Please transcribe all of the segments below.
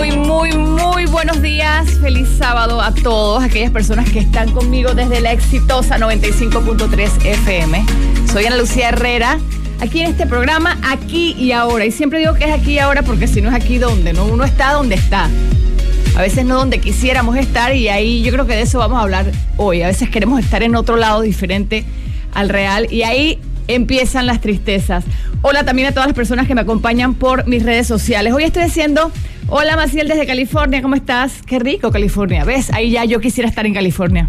Muy, muy, muy buenos días. Feliz sábado a todos aquellas personas que están conmigo desde la exitosa 95.3 FM. Soy Ana Lucía Herrera, aquí en este programa, aquí y ahora. Y siempre digo que es aquí y ahora porque si no es aquí donde, ¿no? Uno está donde está. A veces no donde quisiéramos estar y ahí yo creo que de eso vamos a hablar hoy. A veces queremos estar en otro lado diferente al real y ahí empiezan las tristezas. Hola también a todas las personas que me acompañan por mis redes sociales. Hoy estoy haciendo Hola Maciel desde California, ¿cómo estás? Qué rico California, ¿ves? Ahí ya yo quisiera estar en California.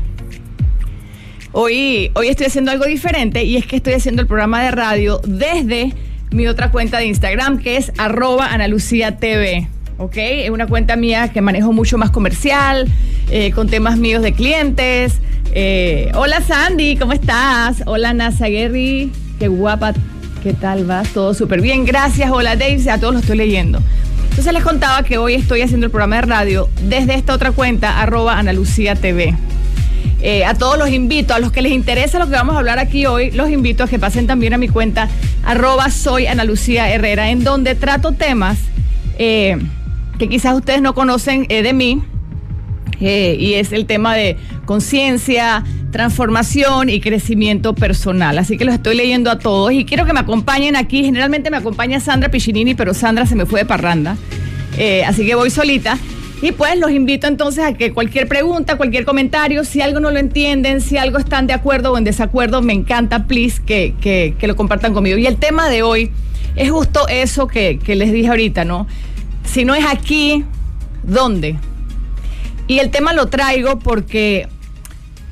Hoy, hoy estoy haciendo algo diferente y es que estoy haciendo el programa de radio desde mi otra cuenta de Instagram que es arroba TV. ¿ok? Es una cuenta mía que manejo mucho más comercial, eh, con temas míos de clientes. Eh, hola Sandy, ¿cómo estás? Hola Nasa Guerri, qué guapa, ¿qué tal vas? Todo súper bien, gracias. Hola Dave, a todos los estoy leyendo. Entonces les contaba que hoy estoy haciendo el programa de radio desde esta otra cuenta, arroba Ana Lucía TV. Eh, a todos los invito, a los que les interesa lo que vamos a hablar aquí hoy, los invito a que pasen también a mi cuenta, arroba soy Ana Lucía Herrera, en donde trato temas eh, que quizás ustedes no conocen eh, de mí, y es el tema de conciencia, transformación y crecimiento personal. Así que los estoy leyendo a todos y quiero que me acompañen aquí. Generalmente me acompaña Sandra Piccinini, pero Sandra se me fue de parranda. Eh, así que voy solita. Y pues los invito entonces a que cualquier pregunta, cualquier comentario, si algo no lo entienden, si algo están de acuerdo o en desacuerdo, me encanta, please, que, que, lo compartan conmigo. Y el tema de hoy es justo eso que, que les dije ahorita, ¿no? Si no es aquí, ¿dónde? Y el tema lo traigo porque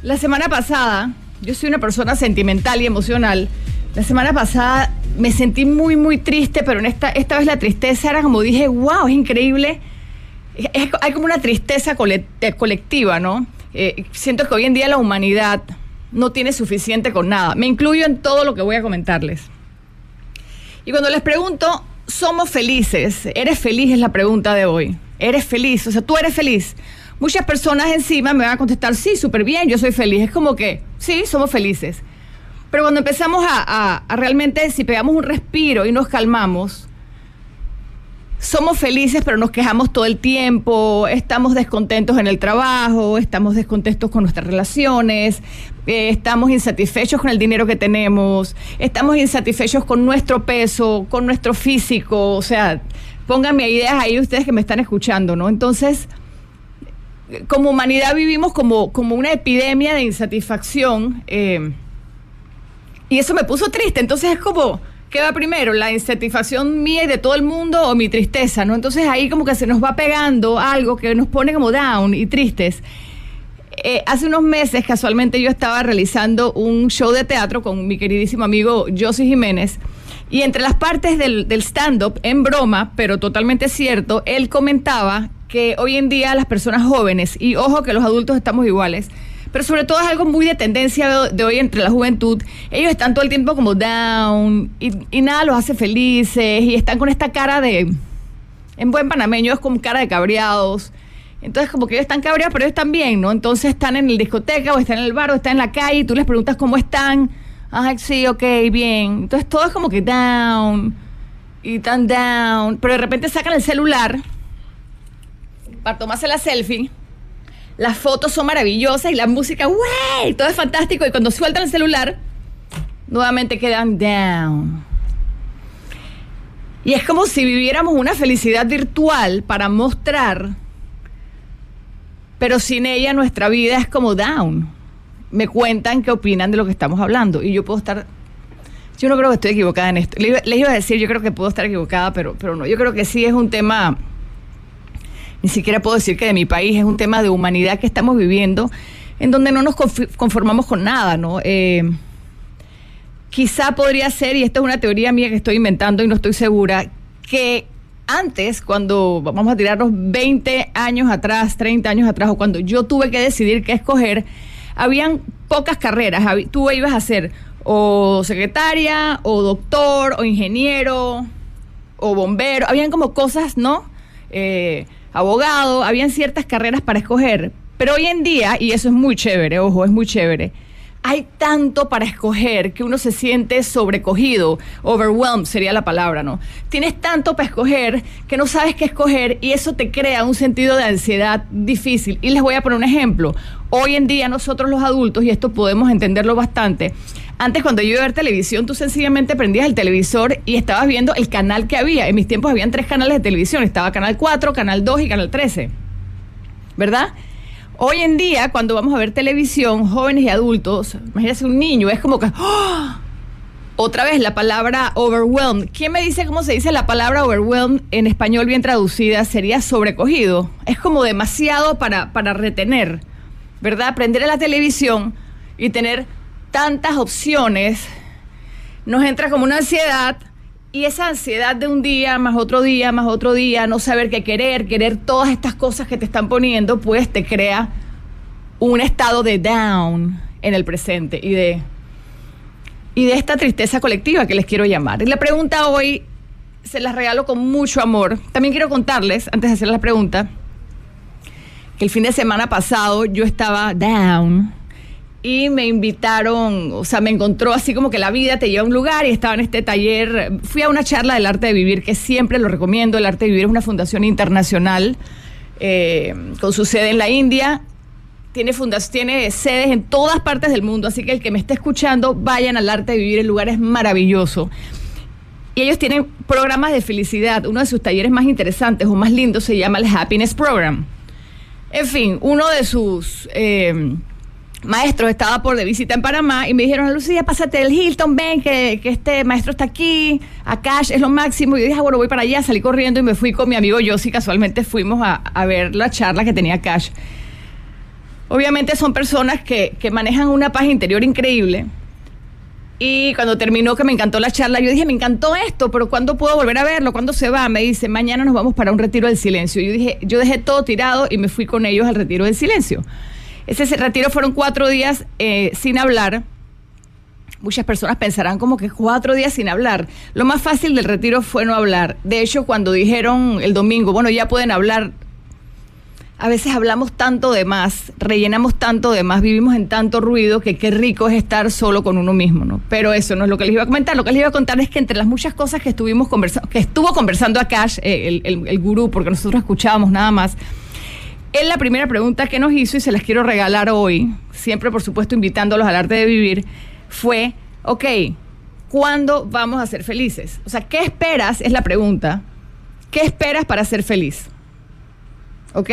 la semana pasada, yo soy una persona sentimental y emocional. La semana pasada me sentí muy, muy triste, pero en esta, esta vez la tristeza era como dije, wow, es increíble. hay como una tristeza eh, colectiva, ¿no? Eh, siento que hoy en día la humanidad no tiene suficiente con nada. Me incluyo en todo lo que voy a comentarles. Y cuando les pregunto, ¿somos felices? ¿Eres feliz? Es la pregunta de hoy. ¿Eres feliz? O sea, tú eres feliz muchas personas encima me van a contestar, sí, súper bien, yo soy feliz. Es como que, sí, somos felices. Pero cuando empezamos a, realmente, si pegamos un respiro y nos calmamos, somos felices, pero nos quejamos todo el tiempo, estamos descontentos en el trabajo, estamos descontentos con nuestras relaciones, eh, estamos insatisfechos con el dinero que tenemos, estamos insatisfechos con nuestro peso, con nuestro físico, o sea, pónganme ideas ahí ustedes que me están escuchando, ¿no? Entonces, como humanidad vivimos como, como una epidemia de insatisfacción eh, y eso me puso triste. Entonces es como, ¿qué va primero? ¿La insatisfacción mía y de todo el mundo o mi tristeza? ¿no? Entonces ahí como que se nos va pegando algo que nos pone como down y tristes. Eh, hace unos meses casualmente yo estaba realizando un show de teatro con mi queridísimo amigo José Jiménez. Y entre las partes del, del stand-up, en broma, pero totalmente cierto, él comentaba que hoy en día las personas jóvenes, y ojo que los adultos estamos iguales, pero sobre todo es algo muy de tendencia de, hoy entre la juventud. Ellos están todo el tiempo como down y, nada los hace felices y están con esta cara de, en buen panameño es como cara de cabreados. Entonces como que ellos están cabreados, pero ellos están bien, ¿no? Entonces están en el discoteca o están en el bar o están en la calle y tú les preguntas cómo están. Ah, sí, ok, bien. Entonces todo es como que down y tan down. Pero de repente sacan el celular para tomarse la selfie. Las fotos son maravillosas y la música, ¡wey! Todo es fantástico. Y cuando sueltan el celular, nuevamente quedan down. Y es como si viviéramos una felicidad virtual para mostrar, pero sin ella nuestra vida es como down. Me cuentan qué opinan de lo que estamos hablando y yo puedo estar yo no creo que estoy equivocada en esto. Les iba a decir, yo creo que puedo estar equivocada, pero, pero no. Yo creo que sí es un tema ni siquiera puedo decir que de mi país, es un tema de humanidad que estamos viviendo, en donde no nos conformamos con nada, ¿no? Eh, quizá podría ser, y esta es una teoría mía que estoy inventando y no estoy segura, que antes, cuando vamos a tirarnos 20 años atrás, 30 años atrás, o cuando yo tuve que decidir qué escoger, habían pocas carreras. Tú ibas a ser o secretaria, o doctor, o ingeniero, o bombero. Habían como cosas, ¿no? Eh, abogado, habían ciertas carreras para escoger. Pero hoy en día, y eso es muy chévere, ojo, es muy chévere, hay tanto para escoger que uno se siente sobrecogido, overwhelmed sería la palabra, ¿no? Tienes tanto para escoger que no sabes qué escoger y eso te crea un sentido de ansiedad difícil. Y les voy a poner un ejemplo. Hoy en día nosotros los adultos, y esto podemos entenderlo bastante, antes cuando yo iba a ver televisión, tú sencillamente prendías el televisor y estabas viendo el canal que había. En mis tiempos habían tres canales de televisión. Estaba Canal 4, Canal 2 y Canal 13. ¿Verdad? Hoy en día, cuando vamos a ver televisión, jóvenes y adultos, imagínate un niño, es como que... ¡oh! Otra vez la palabra overwhelmed. ¿Quién me dice cómo se dice la palabra overwhelmed en español bien traducida? Sería sobrecogido. Es como demasiado para, para retener, ¿verdad? Prender a la televisión y tener tantas opciones nos entra como una ansiedad y esa ansiedad de un día, más otro día, más otro día, no saber qué querer, querer todas estas cosas que te están poniendo, pues te crea un estado de down en el presente y de, y de esta tristeza colectiva que les quiero llamar. Y la pregunta hoy se las regalo con mucho amor. También quiero contarles, antes de hacer la pregunta, que el fin de semana pasado yo estaba down y me invitaron, o sea, me encontró así como que la vida te lleva a un lugar y estaba en este taller. Fui a una charla del arte de vivir, que siempre lo recomiendo. El arte de vivir es una fundación internacional eh, con su sede en la India. Tiene, tiene sedes en todas partes del mundo, así que el que me esté escuchando, vayan al arte de vivir, el lugar es maravilloso. Y ellos tienen programas de felicidad. Uno de sus talleres más interesantes o más lindos se llama el Happiness Program. En fin, uno de sus... Eh, maestro estaba por de visita en Panamá y me dijeron, Lucía, pásate el Hilton, ven que, este maestro está aquí, a Cash es lo máximo. Y yo dije, ah, bueno, voy para allá, salí corriendo y me fui con mi amigo Yossi, casualmente fuimos a, ver la charla que tenía Cash. Obviamente son personas que, que manejan una paz interior increíble. Y cuando terminó, que me encantó la charla, yo dije, me encantó esto, pero ¿cuándo puedo volver a verlo? ¿Cuándo se va? Me dice, mañana nos vamos para un retiro del silencio. Yo dije, yo dejé todo tirado y me fui con ellos al retiro del silencio. Ese retiro fueron cuatro días eh, sin hablar. Muchas personas pensarán como que cuatro días sin hablar. Lo más fácil del retiro fue no hablar. De hecho, cuando dijeron el domingo, bueno, ya pueden hablar, a veces hablamos tanto de más, rellenamos tanto de más, vivimos en tanto ruido que qué rico es estar solo con uno mismo, ¿no? Pero eso no es lo que les iba a comentar. Lo que les iba a contar es que entre las muchas cosas que estuvimos conversando, que estuvo conversando Akash, eh, el, el, el gurú, porque nosotros escuchábamos nada más, es la primera pregunta que nos hizo y se las quiero regalar hoy, siempre por supuesto invitándolos al arte de vivir, fue, ok, ¿cuándo vamos a ser felices? O sea, ¿qué esperas? Es la pregunta. ¿Qué esperas para ser feliz? ¿Ok?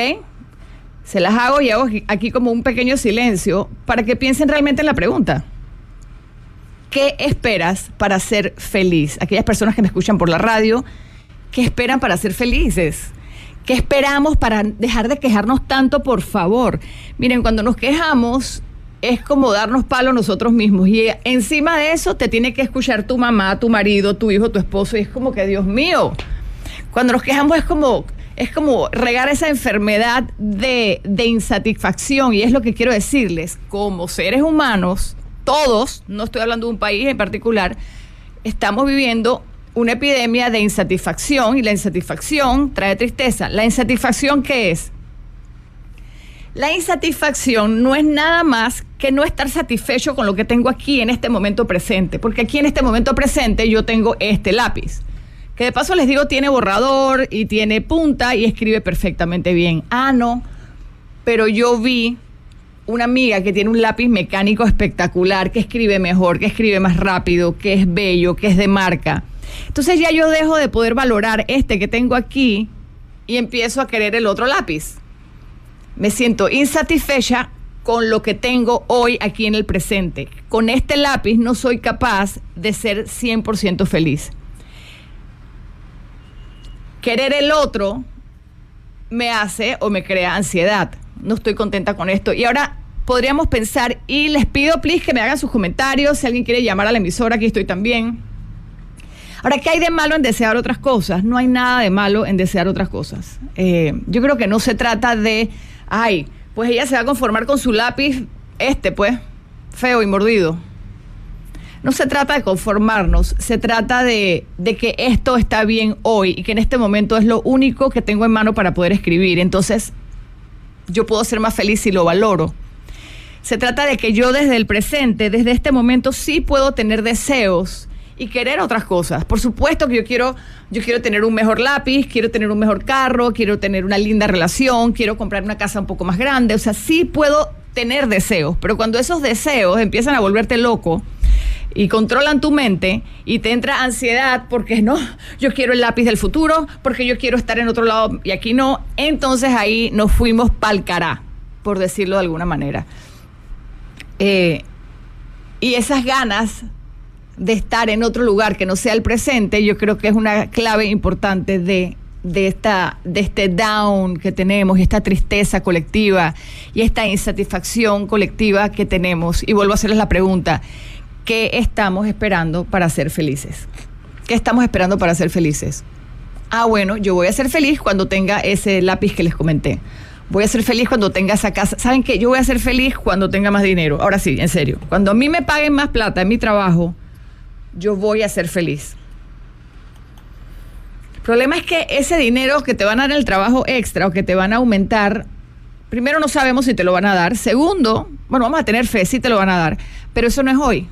Se las hago y hago aquí como un pequeño silencio para que piensen realmente en la pregunta. ¿Qué esperas para ser feliz? Aquellas personas que me escuchan por la radio, ¿qué esperan para ser felices? ¿Qué esperamos para dejar de quejarnos tanto, por favor? Miren, cuando nos quejamos es como darnos palo nosotros mismos. Y encima de eso te tiene que escuchar tu mamá, tu marido, tu hijo, tu esposo y es como que, Dios mío, cuando nos quejamos es como, es como regar esa enfermedad de, de insatisfacción. Y es lo que quiero decirles, como seres humanos, todos, no estoy hablando de un país en particular, estamos viviendo una epidemia de insatisfacción y la insatisfacción trae tristeza. ¿La insatisfacción qué es? La insatisfacción no es nada más que no estar satisfecho con lo que tengo aquí en este momento presente, porque aquí en este momento presente yo tengo este lápiz, que de paso les digo tiene borrador y tiene punta y escribe perfectamente bien. Ah, no, pero yo vi una amiga que tiene un lápiz mecánico espectacular, que escribe mejor, que escribe más rápido, que es bello, que es de marca entonces ya yo dejo de poder valorar este que tengo aquí y empiezo a querer el otro lápiz. Me siento insatisfecha con lo que tengo hoy aquí en el presente. Con este lápiz no soy capaz de ser 100% feliz. Querer el otro me hace o me crea ansiedad. No estoy contenta con esto. Y ahora podríamos pensar, y les pido, please, que me hagan sus comentarios. Si alguien quiere llamar a la emisora, aquí estoy también. Ahora, ¿qué hay de malo en desear otras cosas? No hay nada de malo en desear otras cosas. Eh, yo creo que no se trata de, ay, pues ella se va a conformar con su lápiz este pues, feo y mordido. No se trata de conformarnos, se trata de, de, que esto está bien hoy y que en este momento es lo único que tengo en mano para poder escribir. Entonces, yo puedo ser más feliz si lo valoro. Se trata de que yo desde el presente, desde este momento, sí puedo tener deseos y querer otras cosas. Por supuesto que yo quiero, yo quiero tener un mejor lápiz, quiero tener un mejor carro, quiero tener una linda relación, quiero comprar una casa un poco más grande. O sea, sí puedo tener deseos, pero cuando esos deseos empiezan a volverte loco y controlan tu mente y te entra ansiedad porque no, yo quiero el lápiz del futuro, porque yo quiero estar en otro lado y aquí no, entonces ahí nos fuimos pa'l cará, por decirlo de alguna manera. Eh, y esas ganas de estar en otro lugar que no sea el presente, yo creo que es una clave importante de, de, esta, de este down que tenemos, esta tristeza colectiva y esta insatisfacción colectiva que tenemos. Y vuelvo a hacerles la pregunta, ¿qué estamos esperando para ser felices? ¿Qué estamos esperando para ser felices? Ah, bueno, yo voy a ser feliz cuando tenga ese lápiz que les comenté. Voy a ser feliz cuando tenga esa casa. ¿Saben qué? Yo voy a ser feliz cuando tenga más dinero. Ahora sí, en serio. Cuando a mí me paguen más plata en mi trabajo, yo voy a ser feliz. El problema es que ese dinero que te van a dar el trabajo extra o que te van a aumentar, primero no sabemos si te lo van a dar. Segundo, bueno, vamos a tener fe, si te lo van a dar, pero eso no es hoy.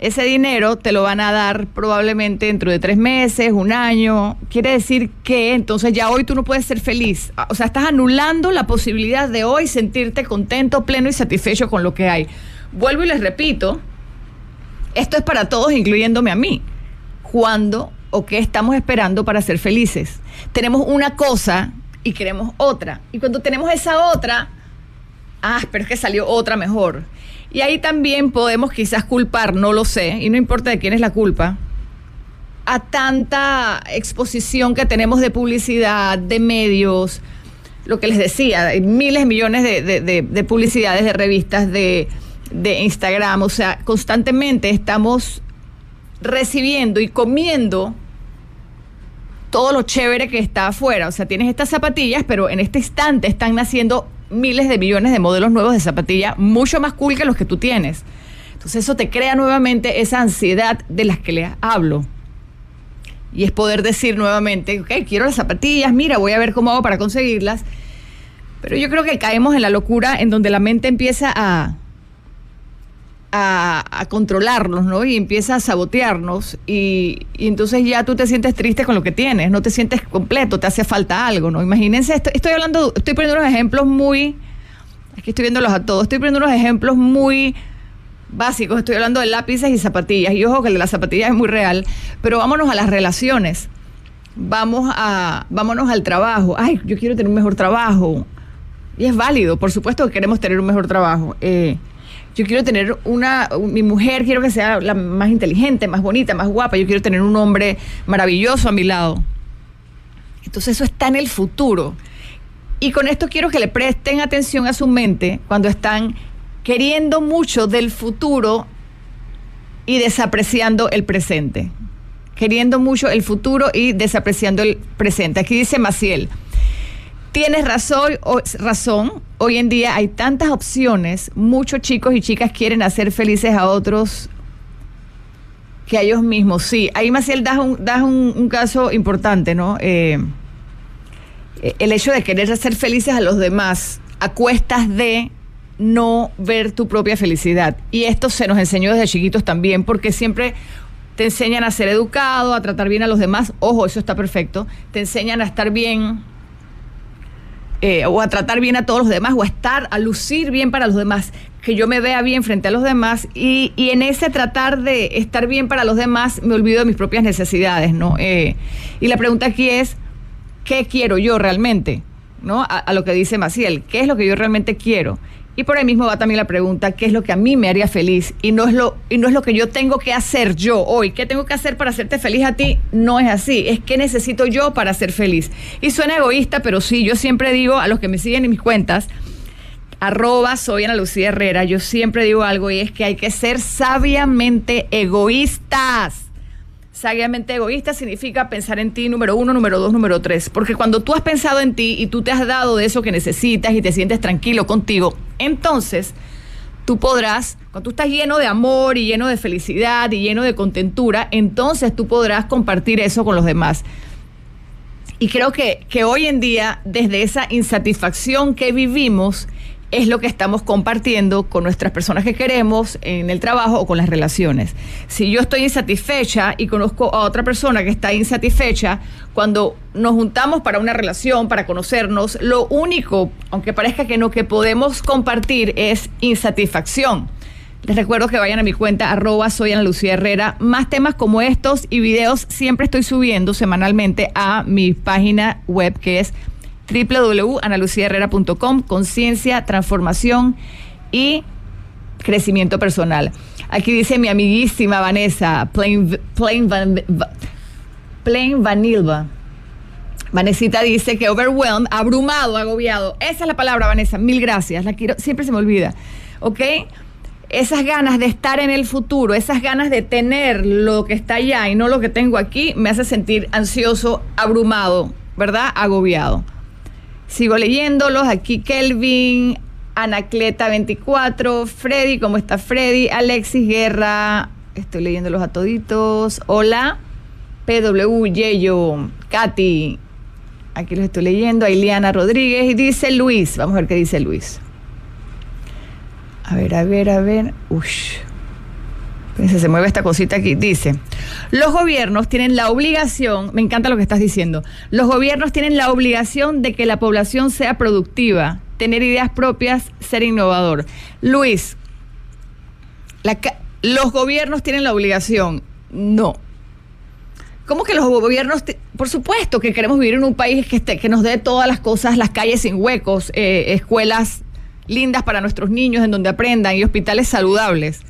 Ese dinero te lo van a dar probablemente dentro de tres meses, un año. Quiere decir que entonces ya hoy tú no puedes ser feliz. O sea, estás anulando la posibilidad de hoy sentirte contento, pleno y satisfecho con lo que hay. Vuelvo y les repito, esto es para todos, incluyéndome a mí. ¿Cuándo o qué estamos esperando para ser felices? Tenemos una cosa y queremos otra. Y cuando tenemos esa otra, ah, pero es que salió otra mejor. Y ahí también podemos quizás culpar, no lo sé, y no importa de quién es la culpa, a tanta exposición que tenemos de publicidad, de medios, lo que les decía, miles, millones de publicidades, de revistas, de de Instagram, o sea, constantemente estamos recibiendo y comiendo todo lo chévere que está afuera. O sea, tienes estas zapatillas, pero en este instante están naciendo miles de millones de modelos nuevos de zapatillas, mucho más cool que los que tú tienes. Entonces eso te crea nuevamente esa ansiedad de las que les hablo. Y es poder decir nuevamente, ok, quiero las zapatillas, mira, voy a ver cómo hago para conseguirlas. Pero yo creo que caemos en la locura en donde la mente empieza a, a, controlarnos, ¿no? Y empieza a sabotearnos y, entonces ya tú te sientes triste con lo que tienes, no te sientes completo, te hace falta algo, ¿no? Imagínense, estoy, estoy hablando, estoy poniendo unos ejemplos muy, aquí estoy viéndolos a todos, estoy poniendo unos ejemplos muy básicos, estoy hablando de lápices y zapatillas, y ojo que el de las zapatillas es muy real, pero vámonos a las relaciones, vamos a, vámonos al trabajo, ay, yo quiero tener un mejor trabajo, y es válido, por supuesto que queremos tener un mejor trabajo, eh, yo quiero tener una, mi mujer quiero que sea la más inteligente, más bonita, más guapa, yo quiero tener un hombre maravilloso a mi lado. Entonces eso está en el futuro. Y con esto quiero que le presten atención a su mente cuando están queriendo mucho del futuro y desapreciando el presente. Queriendo mucho el futuro y desapreciando el presente. Aquí dice Maciel, tienes razón, razón hoy en día hay tantas opciones, muchos chicos y chicas quieren hacer felices a otros que a ellos mismos. Sí, ahí Maciel das un, das un, caso importante, ¿no? Eh, el hecho de querer hacer felices a los demás a cuestas de no ver tu propia felicidad. Y esto se nos enseñó desde chiquitos también, porque siempre te enseñan a ser educado, a tratar bien a los demás. Ojo, eso está perfecto. Te enseñan a estar bien eh, o a tratar bien a todos los demás, o a estar, a lucir bien para los demás, que yo me vea bien frente a los demás, y, en ese tratar de estar bien para los demás me olvido de mis propias necesidades, ¿no? Eh, y la pregunta aquí es, ¿qué quiero yo realmente? ¿No? a, lo que dice Maciel, ¿qué es lo que yo realmente quiero? Y por ahí mismo va también la pregunta, ¿qué es lo que a mí me haría feliz? Y no es lo, y no es lo que yo tengo que hacer yo hoy. ¿Qué tengo que hacer para hacerte feliz a ti? No es así. Es qué necesito yo para ser feliz. Y suena egoísta, pero sí, yo siempre digo a los que me siguen en mis cuentas, arroba soy Ana Lucía Herrera, yo siempre digo algo y es que hay que ser sabiamente egoístas sabiamente egoísta significa pensar en ti, número uno, número dos, número tres. Porque cuando tú has pensado en ti y tú te has dado de eso que necesitas y te sientes tranquilo contigo, entonces tú podrás, cuando tú estás lleno de amor y lleno de felicidad y lleno de contentura, entonces tú podrás compartir eso con los demás. Y creo que, que hoy en día, desde esa insatisfacción que vivimos, es lo que estamos compartiendo con nuestras personas que queremos en el trabajo o con las relaciones. Si yo estoy insatisfecha y conozco a otra persona que está insatisfecha, cuando nos juntamos para una relación, para conocernos, lo único, aunque parezca que no, que podemos compartir es insatisfacción. Les recuerdo que vayan a mi cuenta arroba soy Ana Lucía Herrera. Más temas como estos y videos siempre estoy subiendo semanalmente a mi página web que es www.analuciaherrera.com, conciencia, transformación y crecimiento personal. Aquí dice mi amiguísima Vanessa, Plain, plain, plain Vanilva. Vanesita dice que overwhelmed, abrumado, agobiado. Esa es la palabra, Vanessa. Mil gracias. La quiero, siempre se me olvida. ¿Ok? Esas ganas de estar en el futuro, esas ganas de tener lo que está allá y no lo que tengo aquí, me hace sentir ansioso, abrumado, ¿verdad? Agobiado. Sigo leyéndolos. Aquí Kelvin, Anacleta24, Freddy, ¿cómo está Freddy? Alexis Guerra, estoy leyéndolos a toditos. Hola, PW Yeyo, Katy, aquí los estoy leyendo. Ailiana Rodríguez y dice Luis. Vamos a ver qué dice Luis. A ver, a ver, a ver. Ush se mueve esta cosita aquí. Dice, los gobiernos tienen la obligación, me encanta lo que estás diciendo, los gobiernos tienen la obligación de que la población sea productiva, tener ideas propias, ser innovador. Luis, los gobiernos tienen la obligación. No. ¿Cómo que los gobiernos, por supuesto que queremos vivir en un país que, que nos dé todas las cosas, las calles sin huecos, eh, escuelas lindas para nuestros niños en donde aprendan y hospitales saludables.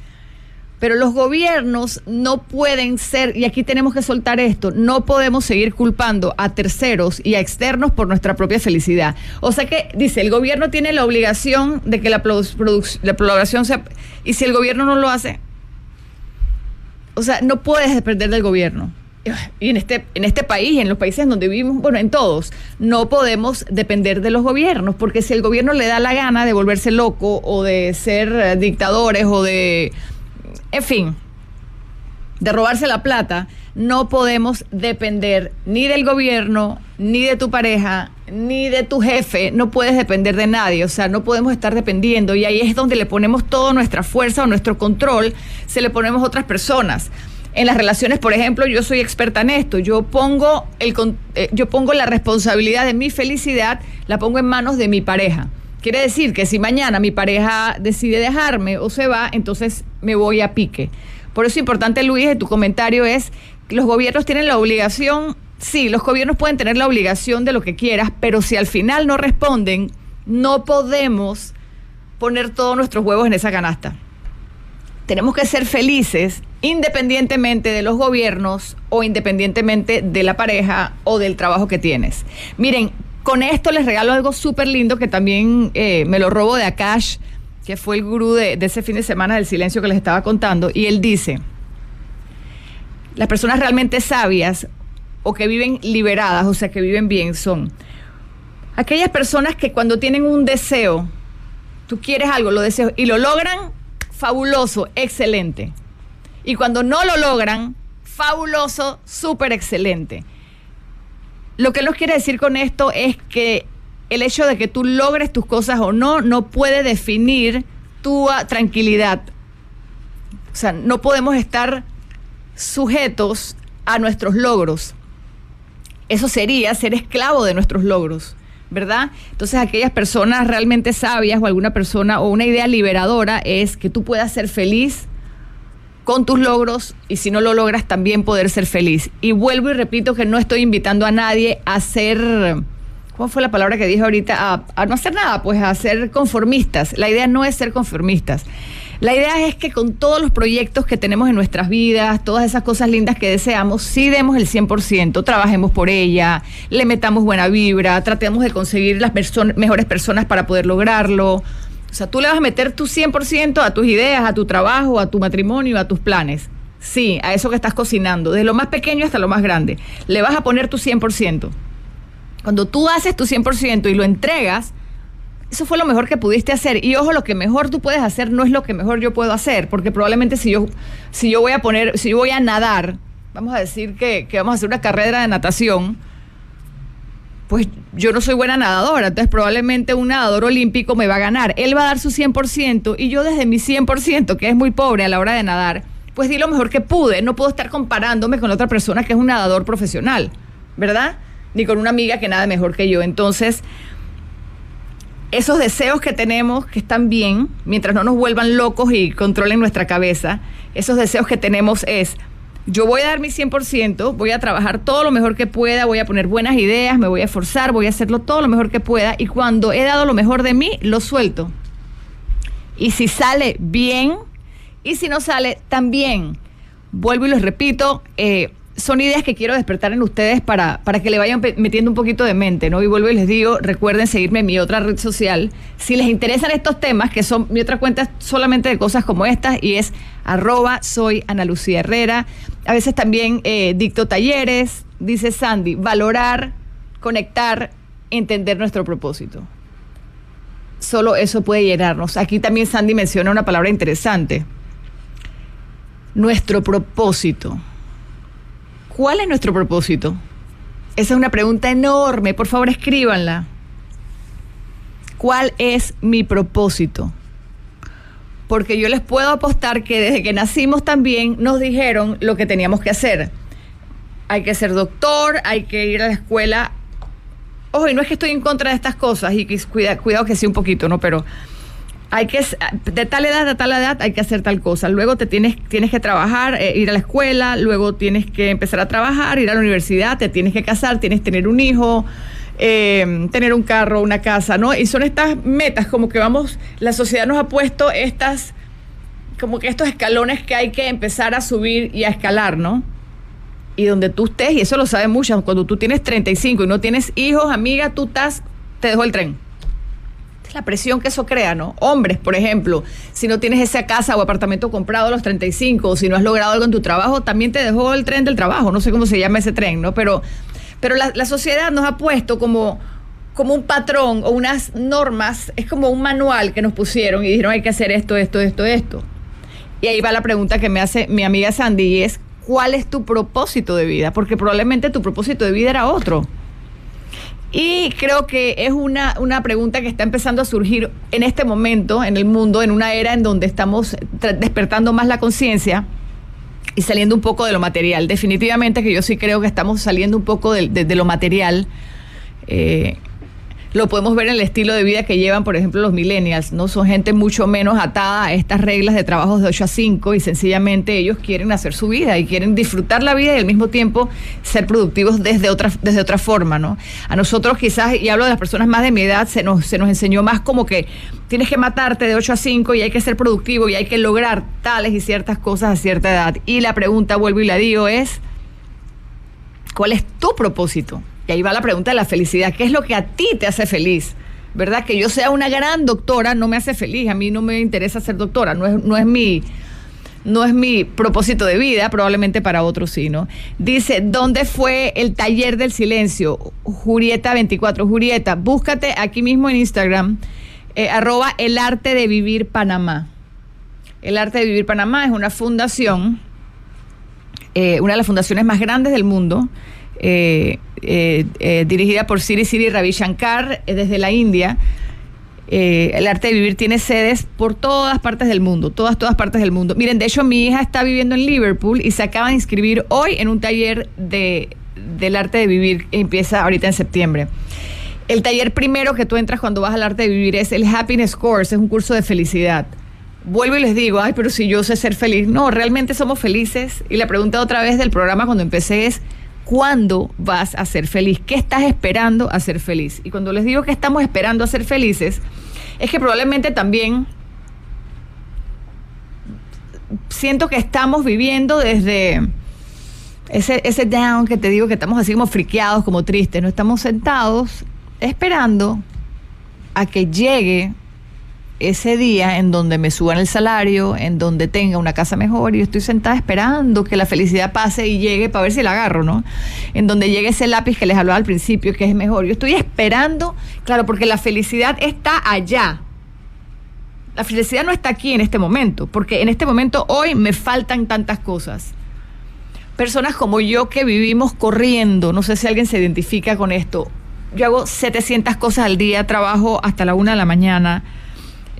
Pero los gobiernos no pueden ser, y aquí tenemos que soltar esto, no podemos seguir culpando a terceros y a externos por nuestra propia felicidad. O sea que, dice, el gobierno tiene la obligación de que la, la sea... Y si el gobierno no lo hace, o sea, no puedes depender del gobierno. Y en este, en este país, en los países donde vivimos, bueno, en todos, no podemos depender de los gobiernos, porque si el gobierno le da la gana de volverse loco o de ser eh, dictadores o de en fin, de robarse la plata, no podemos depender ni del gobierno, ni de tu pareja, ni de tu jefe, no puedes depender de nadie, o sea, no podemos estar dependiendo y ahí es donde le ponemos toda nuestra fuerza o nuestro control, se le ponemos a otras personas. En las relaciones, por ejemplo, yo soy experta en esto, yo pongo, el, eh, yo pongo la responsabilidad de mi felicidad, la pongo en manos de mi pareja. Quiere decir que si mañana mi pareja decide dejarme o se va, entonces me voy a pique. Por eso es importante, Luis, de tu comentario es que los gobiernos tienen la obligación, sí, los gobiernos pueden tener la obligación de lo que quieras, pero si al final no responden, no podemos poner todos nuestros huevos en esa canasta. Tenemos que ser felices independientemente de los gobiernos o independientemente de la pareja o del trabajo que tienes. Miren, con esto les regalo algo súper lindo que también eh, me lo robo de Akash, que fue el gurú de, de ese fin de semana del silencio que les estaba contando. Y él dice, las personas realmente sabias o que viven liberadas, o sea, que viven bien, son aquellas personas que cuando tienen un deseo, tú quieres algo, lo deseas y lo logran, fabuloso, excelente. Y cuando no lo logran, fabuloso, súper excelente. Lo que nos quiere decir con esto es que el hecho de que tú logres tus cosas o no, no puede definir tu ah, tranquilidad. O sea, no podemos estar sujetos a nuestros logros. Eso sería ser esclavo de nuestros logros, ¿verdad? Entonces aquellas personas realmente sabias o alguna persona o una idea liberadora es que tú puedas ser feliz con tus logros y si no lo logras también poder ser feliz. Y vuelvo y repito que no estoy invitando a nadie a ser, ¿cómo fue la palabra que dije ahorita? A, no hacer nada, pues a ser conformistas. La idea no es ser conformistas. La idea es que con todos los proyectos que tenemos en nuestras vidas, todas esas cosas lindas que deseamos, sí demos el 100%, trabajemos por ella, le metamos buena vibra, tratemos de conseguir las mejores personas para poder lograrlo. O sea, tú le vas a meter tu 100% a tus ideas, a tu trabajo, a tu matrimonio, a tus planes. Sí, a eso que estás cocinando, desde lo más pequeño hasta lo más grande. Le vas a poner tu 100%. Cuando tú haces tu 100% y lo entregas, eso fue lo mejor que pudiste hacer. Y ojo, lo que mejor tú puedes hacer no es lo que mejor yo puedo hacer, porque probablemente si yo, si yo voy a poner, si yo voy a nadar, vamos a decir que, que vamos a hacer una carrera de natación, pues yo no soy buena nadadora, entonces probablemente un nadador olímpico me va a ganar. Él va a dar su 100% y yo desde mi 100%, que es muy pobre a la hora de nadar, pues di lo mejor que pude. No puedo estar comparándome con otra persona que es un nadador profesional, ¿verdad? Ni con una amiga que nada mejor que yo. Entonces, esos deseos que tenemos, que están bien, mientras no nos vuelvan locos y controlen nuestra cabeza, esos deseos que tenemos es, yo voy a dar mi 100%, voy a trabajar todo lo mejor que pueda, voy a poner buenas ideas, me voy a esforzar, voy a hacerlo todo lo mejor que pueda y cuando he dado lo mejor de mí, lo suelto. Y si sale bien, y si no sale, también. Vuelvo y les repito, eh, son ideas que quiero despertar en ustedes para, para que le vayan metiendo un poquito de mente, ¿no? Y vuelvo y les digo, recuerden seguirme en mi otra red social. Si les interesan estos temas, que son mi otra cuenta solamente de cosas como estas, y es arroba soy Ana Lucía Herrera. A veces también eh, dicto talleres, dice Sandy, valorar, conectar, entender nuestro propósito. Solo eso puede llenarnos. Aquí también Sandy menciona una palabra interesante. Nuestro propósito ¿Cuál es nuestro propósito? Esa es una pregunta enorme. Por favor, escríbanla. ¿Cuál es mi propósito? Porque yo les puedo apostar que desde que nacimos también nos dijeron lo que teníamos que hacer. Hay que ser doctor, hay que ir a la escuela. Ojo, y no es que estoy en contra de estas cosas, y cuidado, cuidado que sí un poquito, ¿no? Pero hay que, de tal edad a tal edad hay que hacer tal cosa. Luego te tienes, tienes que trabajar, eh, ir a la escuela, luego tienes que empezar a trabajar, ir a la universidad, te tienes que casar, tienes que tener un hijo, eh, tener un carro, una casa, ¿no? Y son estas metas como que vamos, la sociedad nos ha puesto estas, como que estos escalones que hay que empezar a subir y a escalar, ¿no? Y donde tú estés, y eso lo saben muchas, cuando tú tienes 35 y no tienes hijos, amiga, tú estás, te dejo el tren la presión que eso crea, ¿no? Hombres, por ejemplo, si no tienes esa casa o apartamento comprado a los 35, o si no has logrado algo en tu trabajo, también te dejó el tren del trabajo, no sé cómo se llama ese tren, ¿no? Pero, pero la, sociedad nos ha puesto como, como un patrón o unas normas, es como un manual que nos pusieron y dijeron hay que hacer esto, esto, esto, esto. Y ahí va la pregunta que me hace mi amiga Sandy es, ¿cuál es tu propósito de vida? Porque probablemente tu propósito de vida era otro. Y creo que es una, una pregunta que está empezando a surgir en este momento en el mundo, en una era en donde estamos despertando más la conciencia y saliendo un poco de lo material. Definitivamente que yo sí creo que estamos saliendo un poco de, de, lo material. Eh, lo podemos ver en el estilo de vida que llevan, por ejemplo, los millennials, ¿no? Son gente mucho menos atada a estas reglas de trabajos de 8 a 5 y sencillamente ellos quieren hacer su vida y quieren disfrutar la vida y al mismo tiempo ser productivos desde otra, desde otra forma, ¿no? A nosotros quizás, y hablo de las personas más de mi edad, se nos, se nos enseñó más como que tienes que matarte de 8 a 5 y hay que ser productivo y hay que lograr tales y ciertas cosas a cierta edad. Y la pregunta, vuelvo y la digo, es, ¿cuál es tu propósito? Y ahí va la pregunta de la felicidad. ¿Qué es lo que a ti te hace feliz? ¿Verdad? Que yo sea una gran doctora no me hace feliz. A mí no me interesa ser doctora. No es, no es mi no es mi propósito de vida, probablemente para otros sí, ¿no? Dice, ¿dónde fue el taller del silencio? Jurieta24. Jurieta, búscate aquí mismo en Instagram, eh, arroba el arte de vivir Panamá. El arte de vivir Panamá es una fundación, eh, una de las fundaciones más grandes del mundo, eh, eh, eh, dirigida por Siri Siri Ravi Shankar desde la India. el arte de vivir tiene sedes por todas partes del mundo, todas, todas partes del mundo. Miren, de hecho mi hija está viviendo en Liverpool y se acaba de inscribir hoy en un taller de, del arte de vivir que empieza ahorita en septiembre. El taller primero que tú entras cuando vas al arte de vivir es el Happiness Course, es un curso de felicidad. Vuelvo y les digo, ay, pero si yo sé ser feliz. No, realmente somos felices. Y la pregunta otra vez del programa cuando empecé es, ¿Cuándo vas a ser feliz? ¿Qué estás esperando a ser feliz? Y cuando les digo que estamos esperando a ser felices, es que probablemente también siento que estamos viviendo desde ese, ese down que te digo que estamos así como friqueados, como tristes. No estamos sentados esperando a que llegue ese día en donde me suban el salario, en donde tenga una casa mejor y estoy sentada esperando que la felicidad pase y llegue para ver si la agarro, ¿no? En donde llegue ese lápiz que les hablaba al principio, que es mejor. Yo estoy esperando, claro, porque la felicidad está allá. La felicidad no está aquí en este momento, porque en este momento hoy me faltan tantas cosas. Personas como yo que vivimos corriendo, no sé si alguien se identifica con esto. Yo hago 700 cosas al día, trabajo hasta la una de la mañana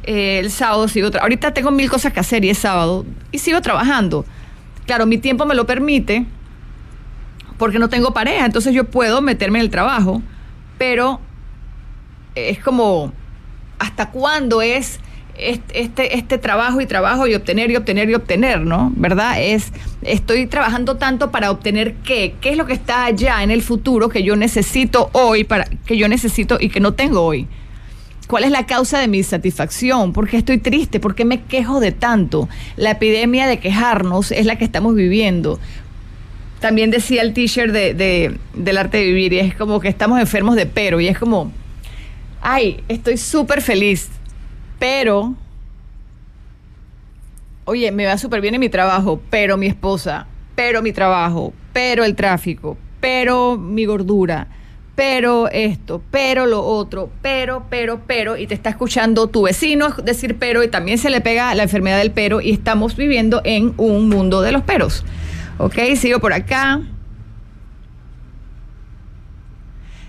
eh, el sábado sigo Ahorita tengo mil cosas que hacer y es sábado y sigo trabajando. Claro, mi tiempo me lo permite porque no tengo pareja, entonces yo puedo meterme en el trabajo, pero es como, ¿hasta cuándo es este, este trabajo y trabajo y obtener y obtener y obtener, ¿no? ¿Verdad? Es, estoy trabajando tanto para obtener qué, qué es lo que está allá en el futuro que yo necesito hoy, para, que yo necesito y que no tengo hoy. ¿Cuál es la causa de mi satisfacción? ¿Por qué estoy triste? ¿Por qué me quejo de tanto? La epidemia de quejarnos es la que estamos viviendo. También decía el t-shirt de, del arte de vivir y es como que estamos enfermos de pero y es como, ay, estoy súper feliz, pero, oye, me va súper bien en mi trabajo, pero mi esposa, pero mi trabajo, pero el tráfico, pero mi gordura pero esto, pero lo otro, pero, pero, pero, y te está escuchando tu vecino decir pero y también se le pega la enfermedad del pero y estamos viviendo en un mundo de los peros. Ok, sigo por acá.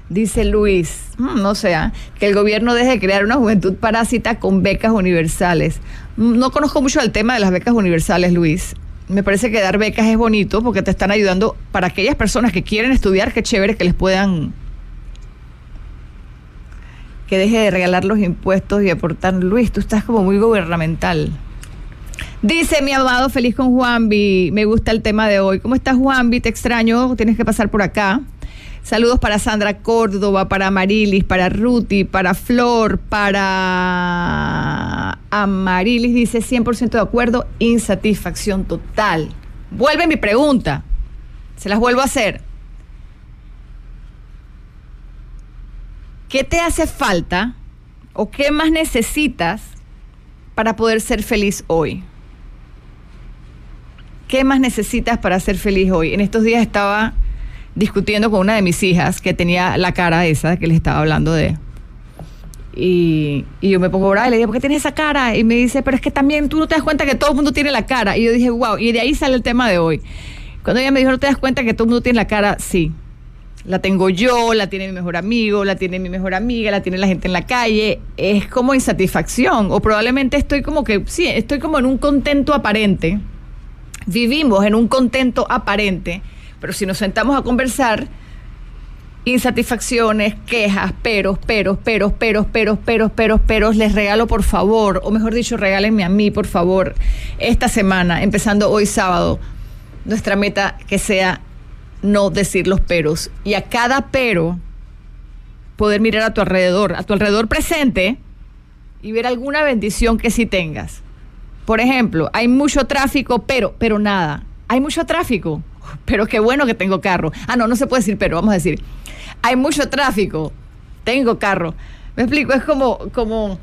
Dice Luis, mm, no sé, ¿ah? que el gobierno deje de crear una juventud parásita con becas universales. Mm, no conozco mucho el tema de las becas universales, Luis. Me parece que dar becas es bonito porque te están ayudando para aquellas personas que quieren estudiar, qué chévere que les puedan que deje de regalar los impuestos y aportar. Luis, tú estás como muy gubernamental. Dice mi amado feliz con Juanvi, me gusta el tema de hoy. ¿Cómo estás Juanvi? Te extraño, tienes que pasar por acá. Saludos para Sandra Córdoba, para Marilis, para Ruti, para Flor, para Amarilis, dice 100% de acuerdo, insatisfacción total. Vuelve mi pregunta, se las vuelvo a hacer. ¿Qué te hace falta o qué más necesitas para poder ser feliz hoy? ¿Qué más necesitas para ser feliz hoy? En estos días estaba discutiendo con una de mis hijas que tenía la cara esa que les estaba hablando de. Y, yo me pongo brava y le digo, ¿por qué tienes esa cara? Y me dice, pero es que también tú no te das cuenta que todo el mundo tiene la cara. Y yo dije, wow, y de ahí sale el tema de hoy. Cuando ella me dijo, ¿no te das cuenta que todo el mundo tiene la cara? Sí. La tengo yo, la tiene mi mejor amigo, la tiene mi mejor amiga, la tiene la gente en la calle. Es como insatisfacción. O probablemente estoy como que, sí, estoy como en un contento aparente. Vivimos en un contento aparente. Pero si nos sentamos a conversar, insatisfacciones, quejas, peros, peros, peros, peros, peros, peros, peros, peros, les regalo por favor, o mejor dicho, regálenme a mí por favor, esta semana, empezando hoy sábado, nuestra meta que sea no decir los peros. Y a cada pero, poder mirar a tu alrededor, a tu alrededor presente y ver alguna bendición que sí tengas. Por ejemplo, hay mucho tráfico, pero, pero nada. Hay mucho tráfico, pero qué bueno que tengo carro. Ah, no, no se puede decir pero, vamos a decir. Hay mucho tráfico, tengo carro. Me explico, es como, como,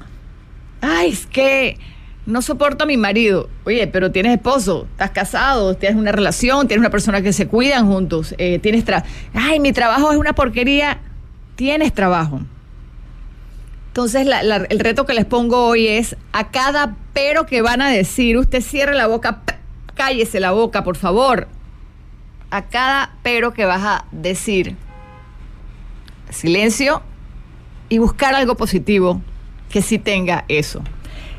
ay, es que no soporto a mi marido. Oye, pero tienes esposo, estás casado, tienes una relación, tienes una persona que se cuidan juntos, eh, tienes trabajo. Ay, mi trabajo es una porquería. Tienes trabajo. Entonces, el reto que les pongo hoy es a cada pero que van a decir, usted cierre la boca, cállese la boca, por favor. A cada pero que vas a decir, silencio y buscar algo positivo que sí tenga eso.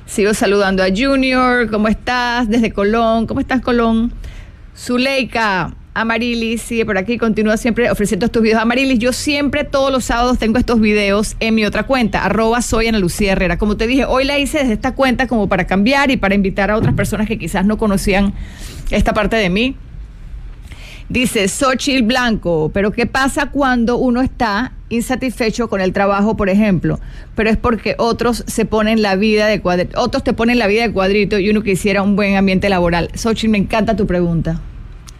Sigo saludando a Junior, ¿cómo estás? Desde Colón, ¿cómo estás Colón? Zuleika, Amarilis sigue por aquí, continúa siempre ofreciendo estos videos. Amarilis, yo siempre todos los sábados tengo estos videos en mi otra cuenta, arroba soy Ana Lucía Herrera. Como te dije, hoy la hice desde esta cuenta como para cambiar y para invitar a otras personas que quizás no conocían esta parte de mí. Dice Xochitl Blanco, pero ¿qué pasa cuando uno está insatisfecho con el trabajo, por ejemplo? Pero es porque otros se ponen la vida de cuadrito, otros te ponen la vida de cuadrito y uno quisiera un buen ambiente laboral. Xochitl, me encanta tu pregunta.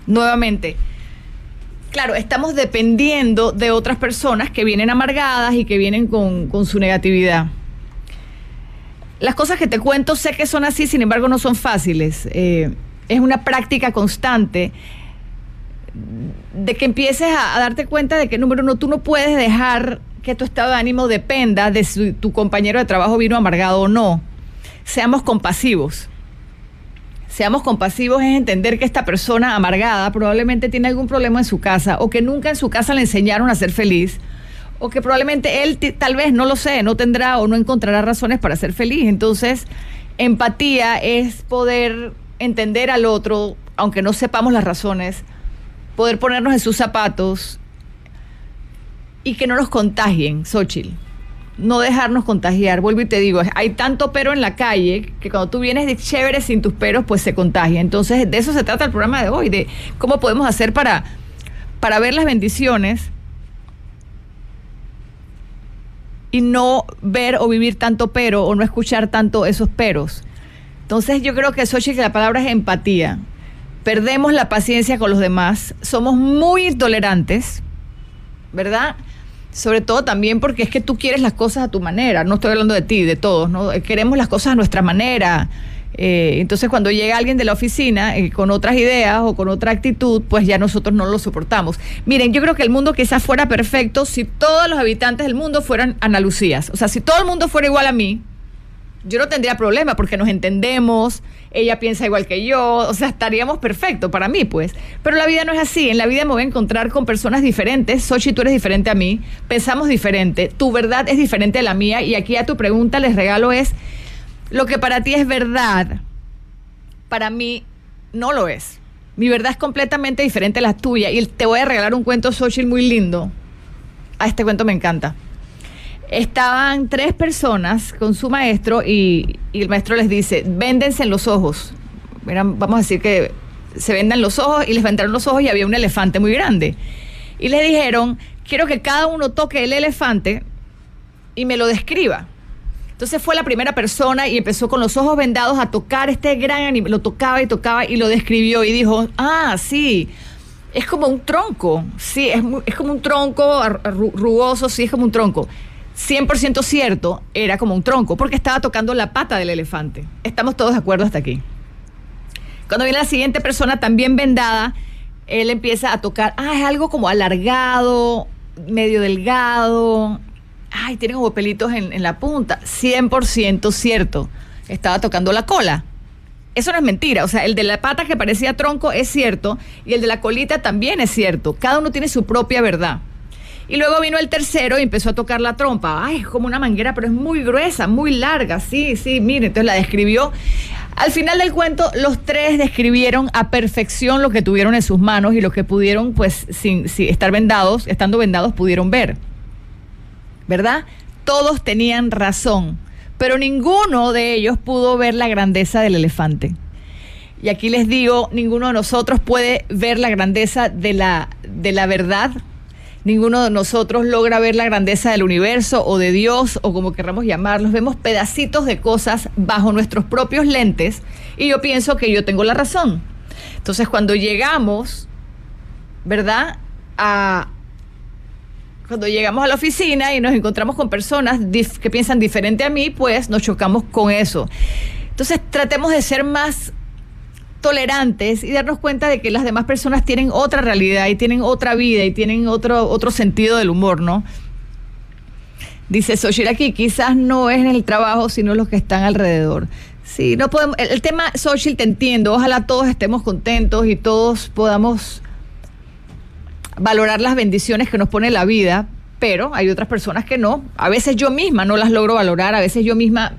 Nuevamente, claro, estamos dependiendo de otras personas que vienen amargadas y que vienen con, con su negatividad. las cosas que te cuento sé que son así, sin embargo no son fáciles. Eh, es una práctica constante de que empieces a, darte cuenta de que, número uno, tú no puedes dejar que tu estado de ánimo dependa de si tu compañero de trabajo vino amargado o no. Seamos compasivos. Seamos compasivos es entender que esta persona amargada probablemente tiene algún problema en su casa o que nunca en su casa le enseñaron a ser feliz o que probablemente él tal vez, no lo sé, no tendrá o no encontrará razones para ser feliz. Entonces, empatía es poder entender al otro, aunque no sepamos las razones, poder ponernos en sus zapatos y que no nos contagien, Xochitl. No dejarnos contagiar. Vuelvo y te digo, hay tanto pero en la calle que cuando tú vienes de chévere sin tus peros, pues se contagia. Entonces, de eso se trata el programa de hoy, de cómo podemos hacer para, para ver las bendiciones y no ver o vivir tanto pero o no escuchar tanto esos peros. Entonces, yo creo que, Xochitl, la palabra es empatía perdemos la paciencia con los demás, somos muy intolerantes, ¿verdad? Sobre todo también porque es que tú quieres las cosas a tu manera, no estoy hablando de ti, de todos, ¿no? Queremos las cosas a nuestra manera. Eh, entonces cuando llega alguien de la oficina eh, con otras ideas o con otra actitud, pues ya nosotros no lo soportamos. Miren, yo creo que el mundo quizás fuera perfecto si todos los habitantes del mundo fueran Ana Lucías. O sea, si todo el mundo fuera igual a mí, yo no tendría problema porque nos entendemos, ella piensa igual que yo, o sea, estaríamos perfectos para mí, pues. Pero la vida no es así, en la vida me voy a encontrar con personas diferentes, Sochi, tú eres diferente a mí, pensamos diferente, tu verdad es diferente a la mía y aquí a tu pregunta les regalo es, lo que para ti es verdad, para mí no lo es. Mi verdad es completamente diferente a la tuya y te voy a regalar un cuento, Sochi, muy lindo. A ah, este cuento me encanta estaban tres personas con su maestro y, el maestro les dice, véndense en los ojos. vamos a decir que se vendan los ojos y les vendaron los ojos y había un elefante muy grande. Y les dijeron, quiero que cada uno toque el elefante y me lo describa. Entonces fue la primera persona y empezó con los ojos vendados a tocar este gran animal, lo tocaba y tocaba y lo describió y dijo, ah, sí, es como un tronco, sí, es, es como un tronco rugoso, sí, es como un tronco. 100% cierto, era como un tronco, porque estaba tocando la pata del elefante. Estamos todos de acuerdo hasta aquí. Cuando viene la siguiente persona, también vendada, él empieza a tocar, ah, es algo como alargado, medio delgado, ay, tiene como pelitos en, en la punta. 100% cierto, estaba tocando la cola. Eso no es mentira, o sea, el de la pata que parecía tronco es cierto y el de la colita también es cierto. Cada uno tiene su propia verdad. Y luego vino el tercero y empezó a tocar la trompa. Ay, es como una manguera, pero es muy gruesa, muy larga. Sí, sí, mire, entonces la describió. Al final del cuento, los tres describieron a perfección lo que tuvieron en sus manos y lo que pudieron, pues, sin, estar vendados, estando vendados, pudieron ver. ¿Verdad? Todos tenían razón, pero ninguno de ellos pudo ver la grandeza del elefante. Y aquí les digo, ninguno de nosotros puede ver la grandeza de la, de la verdad ninguno de nosotros logra ver la grandeza del universo o de Dios o como querramos llamarlos. Vemos pedacitos de cosas bajo nuestros propios lentes y yo pienso que yo tengo la razón. Entonces cuando llegamos, ¿verdad? A, cuando llegamos a la oficina y nos encontramos con personas que piensan diferente a mí, pues nos chocamos con eso. Entonces tratemos de ser más tolerantes y darnos cuenta de que las demás personas tienen otra realidad y tienen otra vida y tienen otro, otro sentido del humor, ¿no? Dice aquí quizás no es en el trabajo, sino los que están alrededor. Sí, no podemos, el, tema social te entiendo, ojalá todos estemos contentos y todos podamos valorar las bendiciones que nos pone la vida, pero hay otras personas que no. A veces yo misma no las logro valorar, a veces yo misma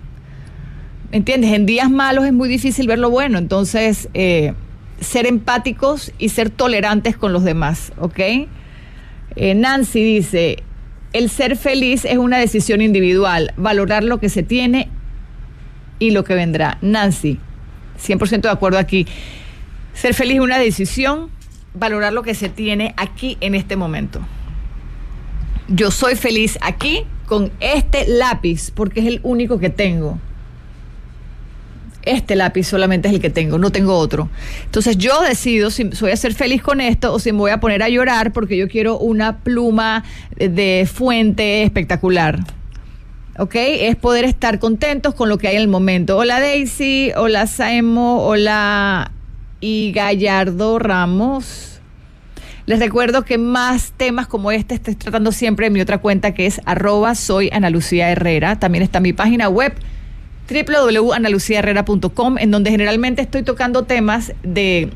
¿entiendes? En días malos es muy difícil ver lo bueno, entonces eh, ser empáticos y ser tolerantes con los demás, ¿ok? Eh, Nancy dice, el ser feliz es una decisión individual, valorar lo que se tiene y lo que vendrá. Nancy, 100% de acuerdo aquí. Ser feliz es una decisión, valorar lo que se tiene aquí en este momento. Yo soy feliz aquí con este lápiz porque es el único que tengo este lápiz solamente es el que tengo, no tengo otro. Entonces yo decido si voy a ser feliz con esto o si me voy a poner a llorar porque yo quiero una pluma de fuente espectacular. ¿ok? Es poder estar contentos con lo que hay en el momento. Hola Daisy, hola Saemo, hola y Gallardo Ramos. Les recuerdo que más temas como este estoy tratando siempre en mi otra cuenta que es arroba soy Ana Lucía Herrera. También está mi página web www.analuciaherrera.com en donde generalmente estoy tocando temas de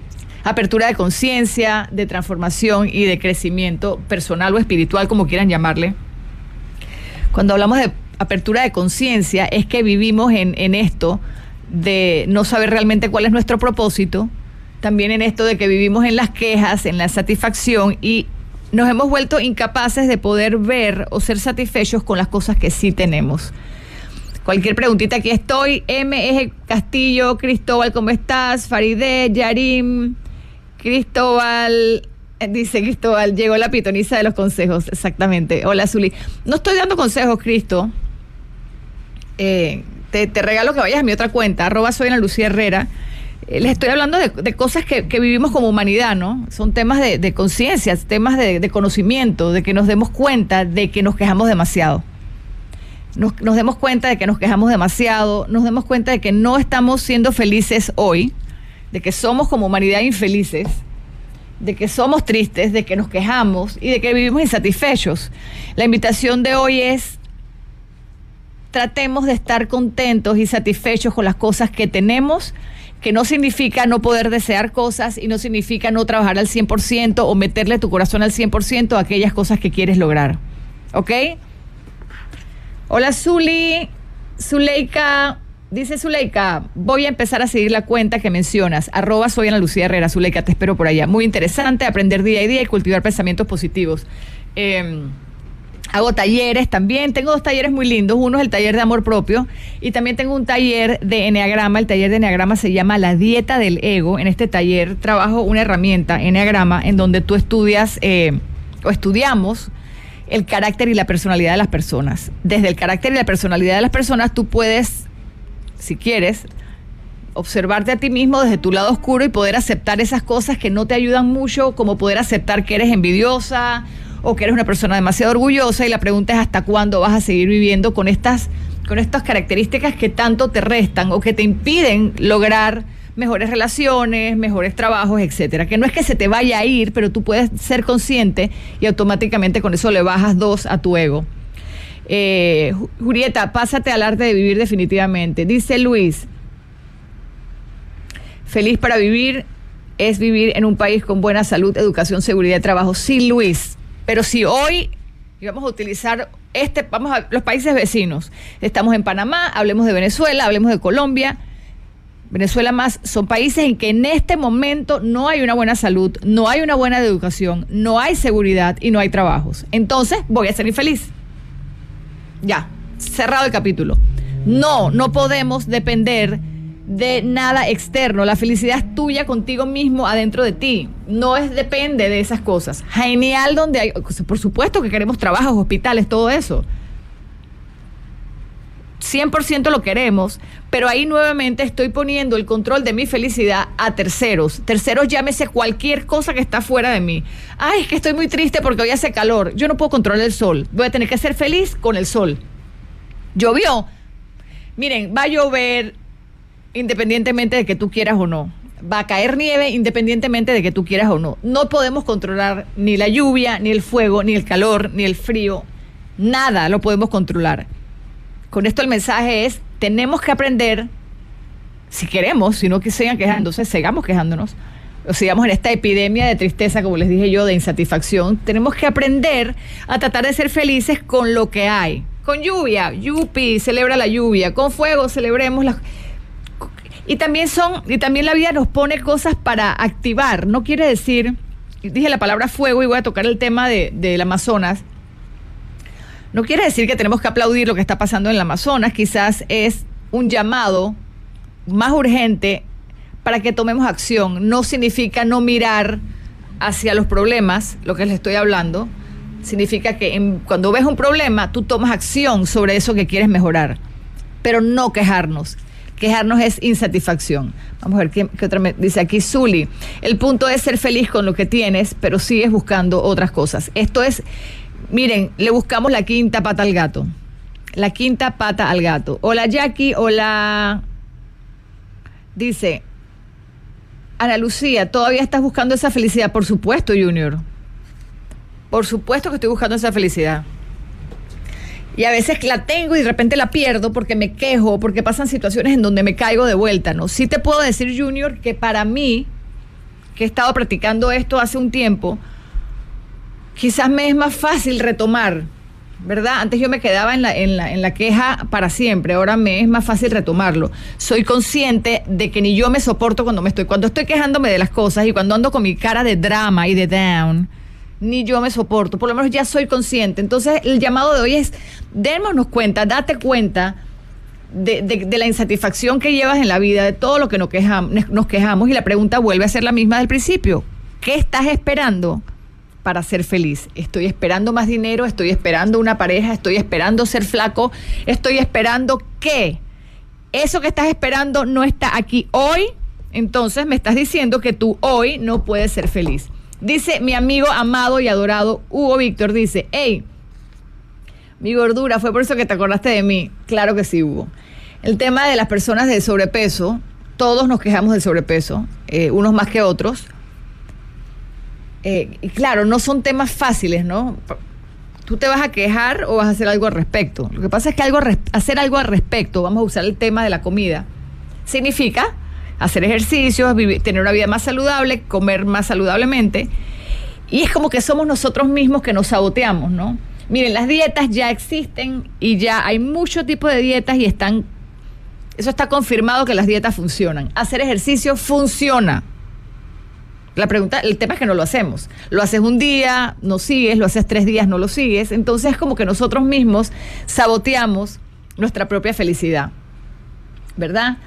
apertura de conciencia, de transformación y de crecimiento personal o espiritual, como quieran llamarle. Cuando hablamos de apertura de conciencia es que vivimos en, en esto de no saber realmente cuál es nuestro propósito, también en esto de que vivimos en las quejas, en la satisfacción y nos hemos vuelto incapaces de poder ver o ser satisfechos con las cosas que sí tenemos. Cualquier preguntita, aquí estoy. M. Castillo, Cristóbal, ¿cómo estás? Farideh, Yarim, Cristóbal, eh, dice Cristóbal, llegó la pitoniza de los consejos, exactamente. Hola, Zuli. No estoy dando consejos, Cristo. Eh, te, regalo que vayas a mi otra cuenta, arroba soy Lucía Herrera. Eh, les estoy hablando de, cosas que, vivimos como humanidad, ¿no? Son temas de, conciencia, temas de, conocimiento, de que nos demos cuenta de que nos quejamos demasiado. Nos, nos demos cuenta de que nos quejamos demasiado, nos demos cuenta de que no estamos siendo felices hoy, de que somos como humanidad infelices, de que somos tristes, de que nos quejamos y de que vivimos insatisfechos. La invitación de hoy es tratemos de estar contentos y satisfechos con las cosas que tenemos, que no significa no poder desear cosas y no significa no trabajar al 100% o meterle tu corazón al 100% a aquellas cosas que quieres lograr. ¿Ok? Hola Zuli, Zuleika, Dice Zuleika, voy a empezar a seguir la cuenta que mencionas, arroba soy Ana Lucía Herrera, Zuleika, te espero por allá. Muy interesante, aprender día a día y cultivar pensamientos positivos. Em, hago talleres también, tengo dos talleres muy lindos, uno es el taller de amor propio y también tengo un taller de Enneagrama, el taller de Enneagrama se llama La Dieta del Ego, en este taller trabajo una herramienta, Enneagrama, en donde tú estudias eh, o estudiamos el carácter y la personalidad de las personas. Desde el carácter y la personalidad de las personas tú puedes si quieres, observarte a ti mismo desde tu lado oscuro y poder aceptar esas cosas que no te ayudan mucho, como poder aceptar que eres envidiosa o que eres una persona demasiado orgullosa y la pregunta es hasta cuándo vas a seguir viviendo con estas con estas características que tanto te restan o que te impiden lograr mejores relaciones, mejores trabajos, etcétera. Que no es que se te vaya a ir, pero tú puedes ser consciente y automáticamente con eso le bajas dos a tu ego. Eh, Julieta, pásate al arte de vivir definitivamente. Dice Luis, feliz para vivir es vivir en un país con buena salud, educación, seguridad y trabajo. Sí, Luis, pero si hoy vamos a utilizar este, vamos a los países vecinos. Estamos en Panamá, hablemos de Venezuela, hablemos de Colombia. Venezuela más, son países en que en este momento no hay una buena salud, no hay una buena educación, no hay seguridad y no hay trabajos. Entonces voy a ser infeliz. Ya, cerrado el capítulo. No, no podemos depender de nada externo. La felicidad es tuya contigo mismo adentro de ti. No es depende de esas cosas. Genial donde hay, por supuesto que queremos trabajos, hospitales, todo eso. 100% lo queremos, pero ahí nuevamente estoy poniendo el control de mi felicidad a terceros. Terceros llámese cualquier cosa que está fuera de mí. Ay, es que estoy muy triste porque hoy hace calor. Yo no puedo controlar el sol. Voy a tener que ser feliz con el sol. Llovió. Miren, va a llover independientemente de que tú quieras o no. Va a caer nieve independientemente de que tú quieras o no. No podemos controlar ni la lluvia, ni el fuego, ni el calor, ni el frío. Nada lo podemos controlar con esto el mensaje es, tenemos que aprender, si queremos, si no que sigan quejándose, sigamos quejándonos, o sigamos en esta epidemia de tristeza, como les dije yo, de insatisfacción, tenemos que aprender a tratar de ser felices con lo que hay. Con lluvia, yupi, celebra la lluvia, con fuego, celebremos la... Y también son, y también la vida nos pone cosas para activar. No quiere decir, dije la palabra fuego y voy a tocar el tema de, del Amazonas. No quiere decir que tenemos que aplaudir lo que está pasando en el Amazonas, quizás es un llamado más urgente para que tomemos acción. No significa no mirar hacia los problemas, lo que les estoy hablando, significa que cuando ves un problema, tú tomas acción sobre eso que quieres mejorar, pero no quejarnos. Quejarnos es insatisfacción. Vamos a ver qué, otra me dice aquí Zuli. El punto es ser feliz con lo que tienes, pero sigues buscando otras cosas. Esto es Miren, le buscamos la quinta pata al gato. La quinta pata al gato. Hola Jackie, hola. Dice, Ana Lucía, ¿todavía estás buscando esa felicidad? Por supuesto, Junior. Por supuesto que estoy buscando esa felicidad. Y a veces la tengo y de repente la pierdo porque me quejo, porque pasan situaciones en donde me caigo de vuelta, ¿no? Sí te puedo decir, Junior, que para mí, que he estado practicando esto hace un tiempo, quizás me es más fácil retomar, ¿verdad? Antes yo me quedaba en la, en la, en la queja para siempre, ahora me es más fácil retomarlo. Soy consciente de que ni yo me soporto cuando me estoy, cuando estoy quejándome de las cosas y cuando ando con mi cara de drama y de down, ni yo me soporto, por lo menos ya soy consciente. Entonces el llamado de hoy es, démonos cuenta, date cuenta. De, de, la insatisfacción que llevas en la vida, de todo lo que nos quejamos, nos quejamos, y la pregunta vuelve a ser la misma del principio. ¿Qué estás esperando para ser feliz. Estoy esperando más dinero, estoy esperando una pareja, estoy esperando ser flaco, estoy esperando que eso que estás esperando no está aquí hoy, entonces me estás diciendo que tú hoy no puedes ser feliz. Dice mi amigo amado y adorado Hugo Víctor, dice, hey, mi gordura, fue por eso que te acordaste de mí. Claro que sí, Hugo. El tema de las personas de sobrepeso, todos nos quejamos del sobrepeso, eh, unos más que otros eh, y claro, no son temas fáciles, ¿no? Tú te vas a quejar o vas a hacer algo al respecto. Lo que pasa es que algo, hacer algo al respecto, vamos a usar el tema de la comida, significa hacer ejercicios, tener una vida más saludable, comer más saludablemente. Y es como que somos nosotros mismos que nos saboteamos, ¿no? Miren, las dietas ya existen y ya hay muchos tipos de dietas y están, eso está confirmado que las dietas funcionan. Hacer ejercicio funciona. La pregunta, el tema es que no lo hacemos. Lo haces un día, no sigues, lo haces tres días, no lo sigues. Entonces es como que nosotros mismos saboteamos nuestra propia felicidad. ¿Verdad?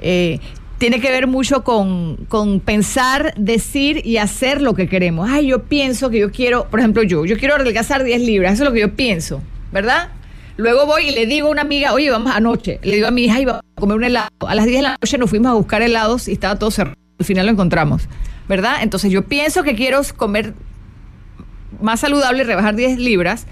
Eh, tiene que ver mucho con, con, pensar, decir y hacer lo que queremos. Ay, yo pienso que yo quiero, por ejemplo, yo, yo quiero adelgazar 10 libras, eso es lo que yo pienso, ¿verdad? Luego voy y le digo a una amiga, oye, vamos anoche, le digo a mi hija, iba a comer un helado. A las 10 de la noche nos fuimos a buscar helados y estaba todo cerrado. Al final lo encontramos. ¿Verdad? Entonces yo pienso que quiero comer más saludable y rebajar 10 libras,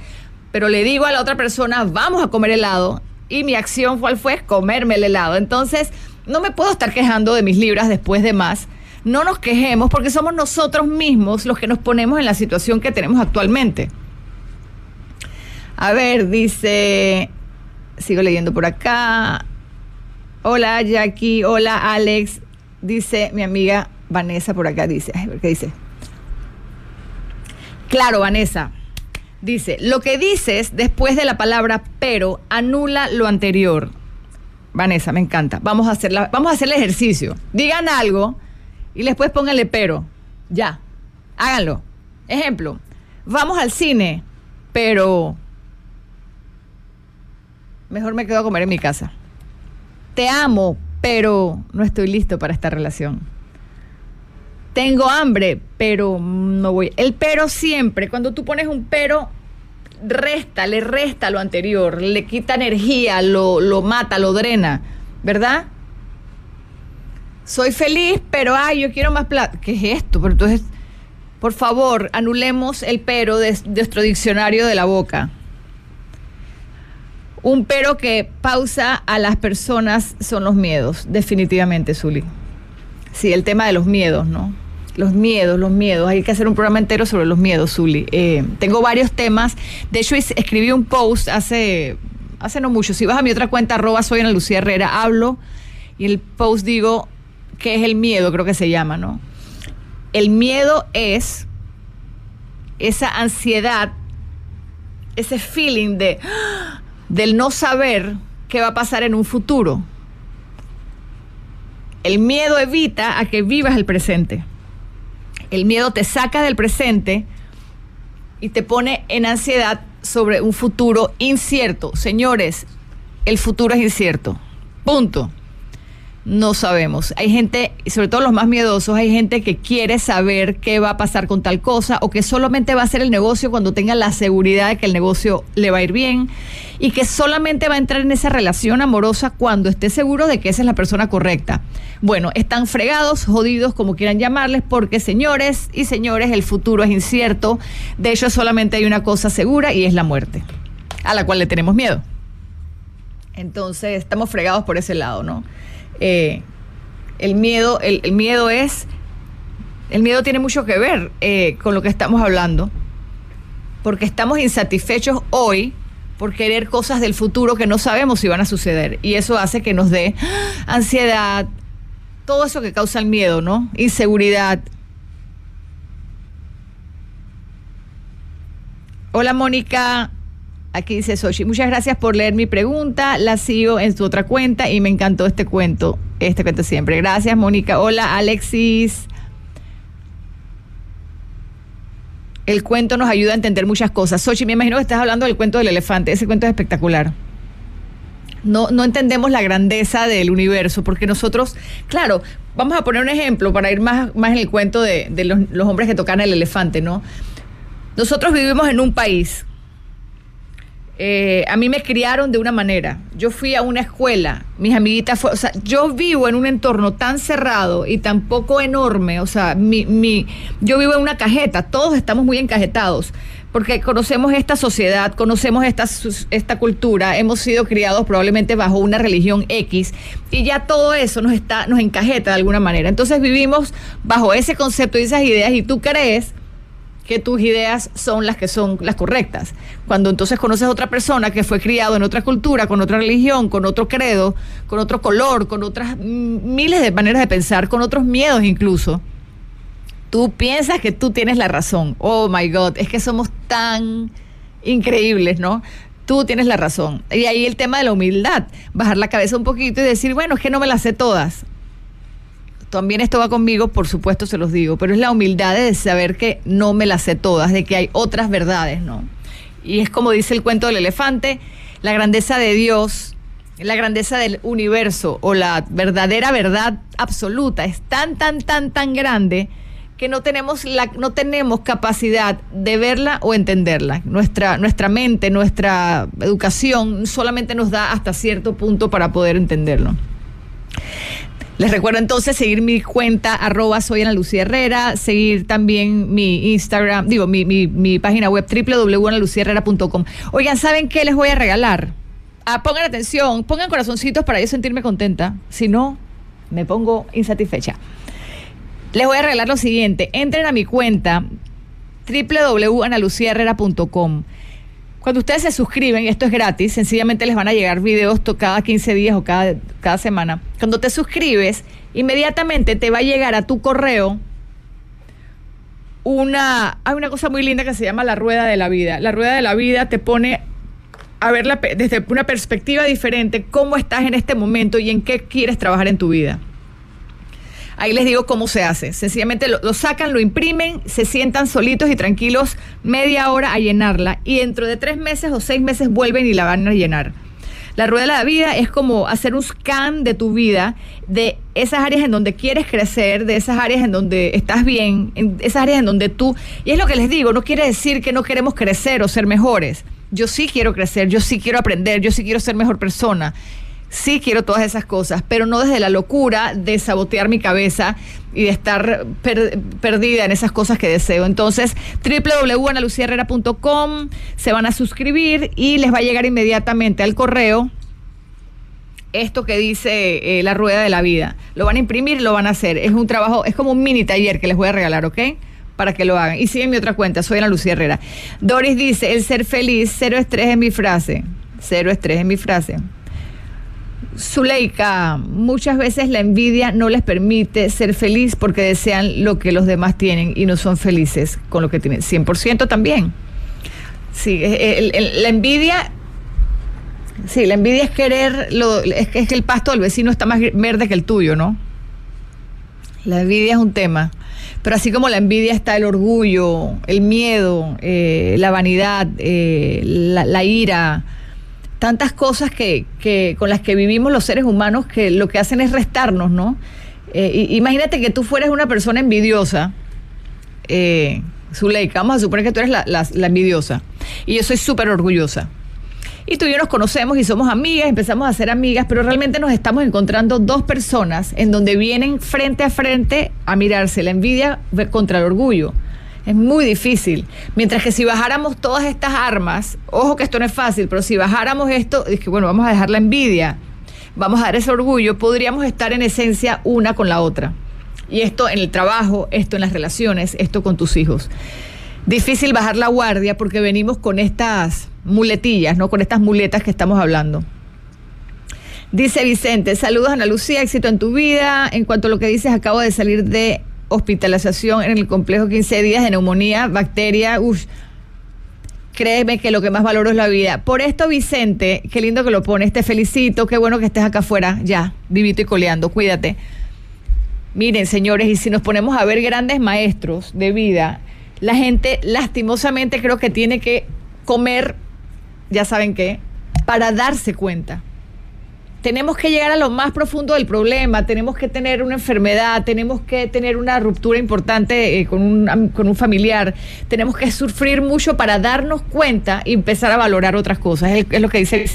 pero le digo a la otra persona, vamos a comer helado, y mi acción cuál fue comerme el helado. Entonces, no me puedo estar quejando de mis libras después de más. No nos quejemos porque somos nosotros mismos los que nos ponemos en la situación que tenemos actualmente. A ver, dice, sigo leyendo por acá. Hola Jackie, hola Alex, dice mi amiga Vanessa por acá dice, ¿qué dice? Claro, Vanessa. Dice, lo que dices después de la palabra pero anula lo anterior. Vanessa, me encanta. Vamos a hacer, vamos a hacer el ejercicio. Digan algo y después pónganle pero. Ya. Háganlo. Ejemplo, vamos al cine, pero mejor me quedo a comer en mi casa. Te amo, pero no estoy listo para esta relación tengo hambre, pero no voy. El pero siempre, cuando tú pones un pero, resta, le resta lo anterior, le quita energía, lo, lo mata, lo drena, ¿verdad? Soy feliz, pero ay, yo quiero más plata. ¿Qué es esto? Pero entonces, por favor, anulemos el pero de, de nuestro diccionario de la boca. Un pero que pausa a las personas son los miedos, definitivamente, Zuli. Sí, el tema de los miedos, ¿no? Los miedos, los miedos. Hay que hacer un programa entero sobre los miedos, Zuli. Eh, tengo varios temas. De hecho, escribí un post hace, hace no mucho. Si vas a mi otra cuenta, arroba soy Ana Lucía Herrera, hablo y el post digo qué es el miedo, creo que se llama, ¿no? El miedo es esa ansiedad, ese feeling de del no saber qué va a pasar en un futuro. El miedo evita a que vivas el presente. El miedo te saca del presente y te pone en ansiedad sobre un futuro incierto. Señores, el futuro es incierto. Punto no sabemos. Hay gente, sobre todo los más miedosos, hay gente que quiere saber qué va a pasar con tal cosa o que solamente va a hacer el negocio cuando tenga la seguridad de que el negocio le va a ir bien y que solamente va a entrar en esa relación amorosa cuando esté seguro de que esa es la persona correcta. Bueno, están fregados, jodidos, como quieran llamarles, porque señores y señores, el futuro es incierto. De hecho, solamente hay una cosa segura y es la muerte, a la cual le tenemos miedo. Entonces estamos fregados por ese lado, ¿no? Eh, el miedo, el, miedo es, el miedo tiene mucho que ver eh, con lo que estamos hablando, porque estamos insatisfechos hoy por querer cosas del futuro que no sabemos si van a suceder. Y eso hace que nos dé ansiedad, todo eso que causa el miedo, ¿no? Inseguridad. Hola Mónica, aquí dice Sochi. Muchas gracias por leer mi pregunta. La sigo en su otra cuenta y me encantó este cuento. Este cuento siempre. Gracias Mónica. Hola Alexis. el cuento nos ayuda a entender muchas cosas. Sochi, me imagino que estás hablando del cuento del elefante. Ese cuento es espectacular. No, no entendemos la grandeza del universo, porque nosotros, claro, vamos a poner un ejemplo para ir más, más en el cuento de, los, los hombres que tocan el elefante, ¿no? Nosotros vivimos en un país eh, a mí me criaron de una manera. Yo fui a una escuela, mis amiguitas o sea, yo vivo en un entorno tan cerrado y tan poco enorme, o sea, mi, mi, yo vivo en una cajeta, todos estamos muy encajetados, porque conocemos esta sociedad, conocemos esta, esta cultura, hemos sido criados probablemente bajo una religión X y ya todo eso nos está, nos encajeta de alguna manera. Entonces vivimos bajo ese concepto y esas ideas y tú crees que tus ideas son las que son las correctas. Cuando entonces conoces a otra persona que fue criado en otra cultura, con otra religión, con otro credo, con otro color, con otras miles de maneras de pensar, con otros miedos incluso, tú piensas que tú tienes la razón. Oh my God, es que somos tan increíbles, ¿no? Tú tienes la razón. Y ahí el tema de la humildad, bajar la cabeza un poquito y decir, bueno, es que no me las sé todas también esto va conmigo, por supuesto se los digo, pero es la humildad de saber que no me las sé todas, de que hay otras verdades, ¿no? Y es como dice el cuento del elefante, la grandeza de Dios, la grandeza del universo o la verdadera verdad absoluta es tan, tan, tan, tan grande que no tenemos, la, no tenemos capacidad de verla o entenderla. Nuestra, nuestra mente, nuestra educación solamente nos da hasta cierto punto para poder entenderlo. Les recuerdo entonces seguir mi cuenta arroba soy Ana Lucía Herrera, seguir también mi Instagram, digo, mi, mi, página web www.analuciaherrera.com. Oigan, ¿saben qué les voy a regalar? Ah, pongan atención, pongan corazoncitos para yo sentirme contenta. Si no, me pongo insatisfecha. Les voy a regalar lo siguiente. Entren a mi cuenta www.analuciaherrera.com. Cuando ustedes se suscriben, esto es gratis, sencillamente les van a llegar videos cada 15 días o cada, cada semana. Cuando te suscribes, inmediatamente te va a llegar a tu correo una, hay una cosa muy linda que se llama la rueda de la vida. La rueda de la vida te pone a ver desde una perspectiva diferente cómo estás en este momento y en qué quieres trabajar en tu vida. Ahí les digo cómo se hace. Sencillamente lo, sacan, lo imprimen, se sientan solitos y tranquilos media hora a llenarla y dentro de tres meses o seis meses vuelven y la van a llenar. La rueda de la vida es como hacer un scan de tu vida, de esas áreas en donde quieres crecer, de esas áreas en donde estás bien, en esas áreas en donde tú... Y es lo que les digo, no quiere decir que no queremos crecer o ser mejores. Yo sí quiero crecer, yo sí quiero aprender, yo sí quiero ser mejor persona sí quiero todas esas cosas, pero no desde la locura de sabotear mi cabeza y de estar perdida en esas cosas que deseo. Entonces, www.analuciaherrera.com se van a suscribir y les va a llegar inmediatamente al correo esto que dice eh, la rueda de la vida. Lo van a imprimir, lo van a hacer. Es un trabajo, es como un mini taller que les voy a regalar, ¿ok? Para que lo hagan. Y siguen mi otra cuenta, soy Ana Lucía Herrera. Doris dice, el ser feliz, cero estrés en mi frase. Cero estrés en mi frase. Zuleika, muchas veces la envidia no les permite ser feliz porque desean lo que los demás tienen y no son felices con lo que tienen. 100% también. Sí, la envidia, sí, la envidia es querer, lo, es, es que el pasto del vecino está más verde que el tuyo, ¿no? La envidia es un tema. Pero así como la envidia está el orgullo, el miedo, eh, la vanidad, eh, la ira, tantas cosas que, que, con las que vivimos los seres humanos que lo que hacen es restarnos, ¿no? Eh, imagínate que tú fueras una persona envidiosa, eh, Zuleika, vamos a suponer que tú eres la, la, envidiosa, y yo soy súper orgullosa. Y tú y yo nos conocemos y somos amigas, empezamos a ser amigas, pero realmente nos estamos encontrando dos personas en donde vienen frente a frente a mirarse la envidia contra el orgullo. Es muy difícil. Mientras que si bajáramos todas estas armas, ojo que esto no es fácil, pero si bajáramos esto, es que bueno, vamos a dejar la envidia, vamos a dar ese orgullo, podríamos estar en esencia una con la otra. Y esto en el trabajo, esto en las relaciones, esto con tus hijos. Difícil bajar la guardia porque venimos con estas muletillas, ¿no? Con estas muletas que estamos hablando. Dice Vicente, saludos Ana Lucía, éxito en tu vida. En cuanto a lo que dices, acabo de salir de hospitalización en el complejo 15 días de neumonía, bacteria, uff. Créeme que lo que más valoro es la vida. Por esto, Vicente, qué lindo que lo pones, te felicito, qué bueno que estés acá afuera, ya, vivito y coleando, cuídate. Miren, señores, y si nos ponemos a ver grandes maestros de vida, la gente lastimosamente creo que tiene que comer, ya saben qué, para darse cuenta tenemos que llegar a lo más profundo del problema, tenemos que tener una enfermedad, tenemos que tener una ruptura importante eh, con, un, con un familiar, tenemos que sufrir mucho para darnos cuenta y empezar a valorar otras cosas. Es, lo que dice.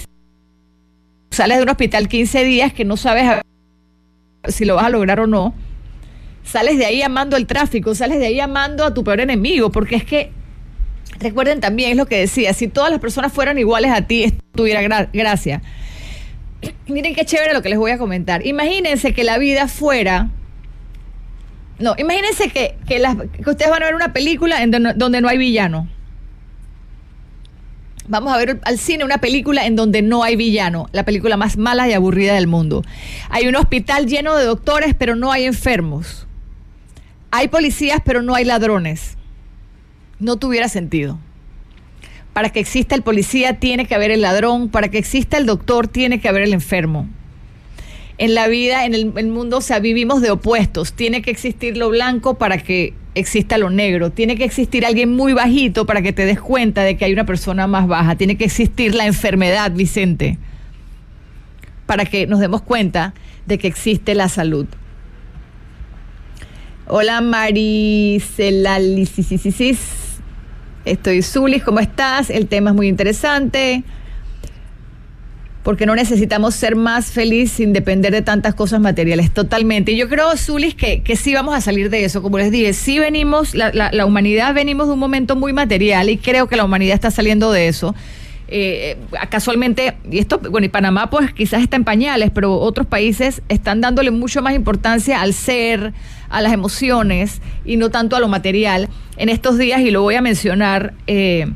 Sales de un hospital 15 días que no sabes si lo vas a lograr o no. Sales de ahí amando el tráfico, sales de ahí amando a tu peor enemigo, porque es que recuerden también, es lo que decía, si todas las personas fueran iguales a ti, esto tuviera gracia miren qué chévere lo que les voy a comentar. Imagínense que la vida fuera. No, imagínense que, que, ustedes van a ver una película en donde, no hay villano. Vamos a ver al cine una película en donde no hay villano, la película más mala y aburrida del mundo. Hay un hospital lleno de doctores, pero no hay enfermos. Hay policías, pero no hay ladrones. No tuviera sentido. Para que exista el policía tiene que haber el ladrón, para que exista el doctor tiene que haber el enfermo. En la vida, en el, mundo, o sea, vivimos de opuestos. Tiene que existir lo blanco para que exista lo negro. Tiene que existir alguien muy bajito para que te des cuenta de que hay una persona más baja. Tiene que existir la enfermedad, Vicente, para que nos demos cuenta de que existe la salud. Hola Maricela Estoy Zulis, ¿cómo estás? El tema es muy interesante. Porque no necesitamos ser más felices sin depender de tantas cosas materiales, totalmente. Y yo creo, Zulis, que, que sí vamos a salir de eso. Como les dije, sí venimos, la, la, humanidad venimos de un momento muy material y creo que la humanidad está saliendo de eso. Eh, casualmente, y esto, bueno, y Panamá pues quizás está en pañales, pero otros países están dándole mucho más importancia al ser, a las emociones y no tanto a lo material. En estos días, y lo voy a mencionar, eh,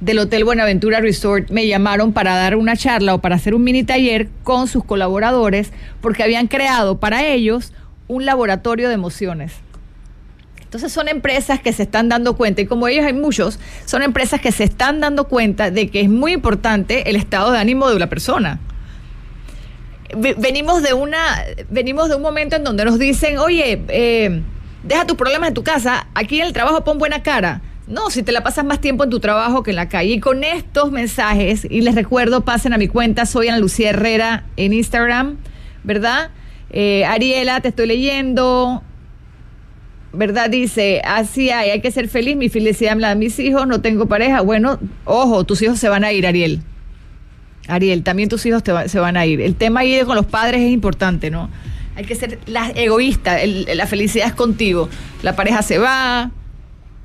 del Hotel Buenaventura Resort me llamaron para dar una charla o para hacer un mini taller con sus colaboradores porque habían creado para ellos un laboratorio de emociones. Entonces son empresas que se están dando cuenta, y como ellos hay muchos, son empresas que se están dando cuenta de que es muy importante el estado de ánimo de una persona venimos de una, venimos de un momento en donde nos dicen, oye, eh, deja tus problemas en tu casa, aquí en el trabajo pon buena cara. No, si te la pasas más tiempo en tu trabajo que en la calle. Y con estos mensajes, y les recuerdo, pasen a mi cuenta, soy Ana Lucía Herrera en Instagram, ¿verdad? Eh, Ariela, te estoy leyendo. ¿Verdad? Dice, así hay, hay que ser feliz, mi felicidad la mis hijos, no tengo pareja. Bueno, ojo, tus hijos se van a ir, Ariel. Ariel, también tus hijos se van a ir. El tema ahí con los padres es importante, ¿no? Hay que ser la, egoísta, la felicidad es contigo. La pareja se va,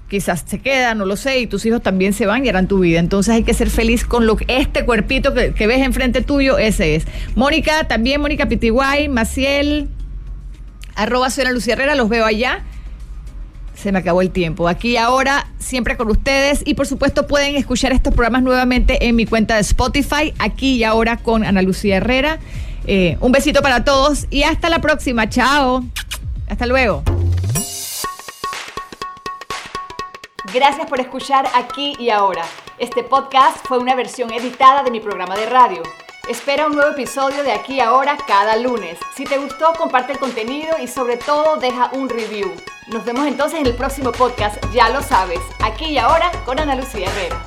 quizás se queda, no lo sé, y tus hijos también se van y harán tu vida. Entonces hay que ser feliz con lo que este cuerpito que, ves enfrente tuyo, ese es. Mónica, también Mónica Pitiguay, Maciel, arroba Suena Lucía Herrera, los veo allá se me acabó el tiempo. Aquí ahora, siempre con ustedes. Y por supuesto pueden escuchar estos programas nuevamente en mi cuenta de Spotify, aquí y ahora con Ana Lucía Herrera. Eh, un besito para todos y hasta la próxima. Chao. Hasta luego. Gracias por escuchar aquí y ahora. Este podcast fue una versión editada de mi programa de radio. Espera un nuevo episodio de aquí ahora cada lunes. Si te gustó, comparte el contenido y sobre todo deja un review. Nos vemos entonces en el próximo podcast, ya lo sabes, aquí y ahora con Ana Lucía Herrera.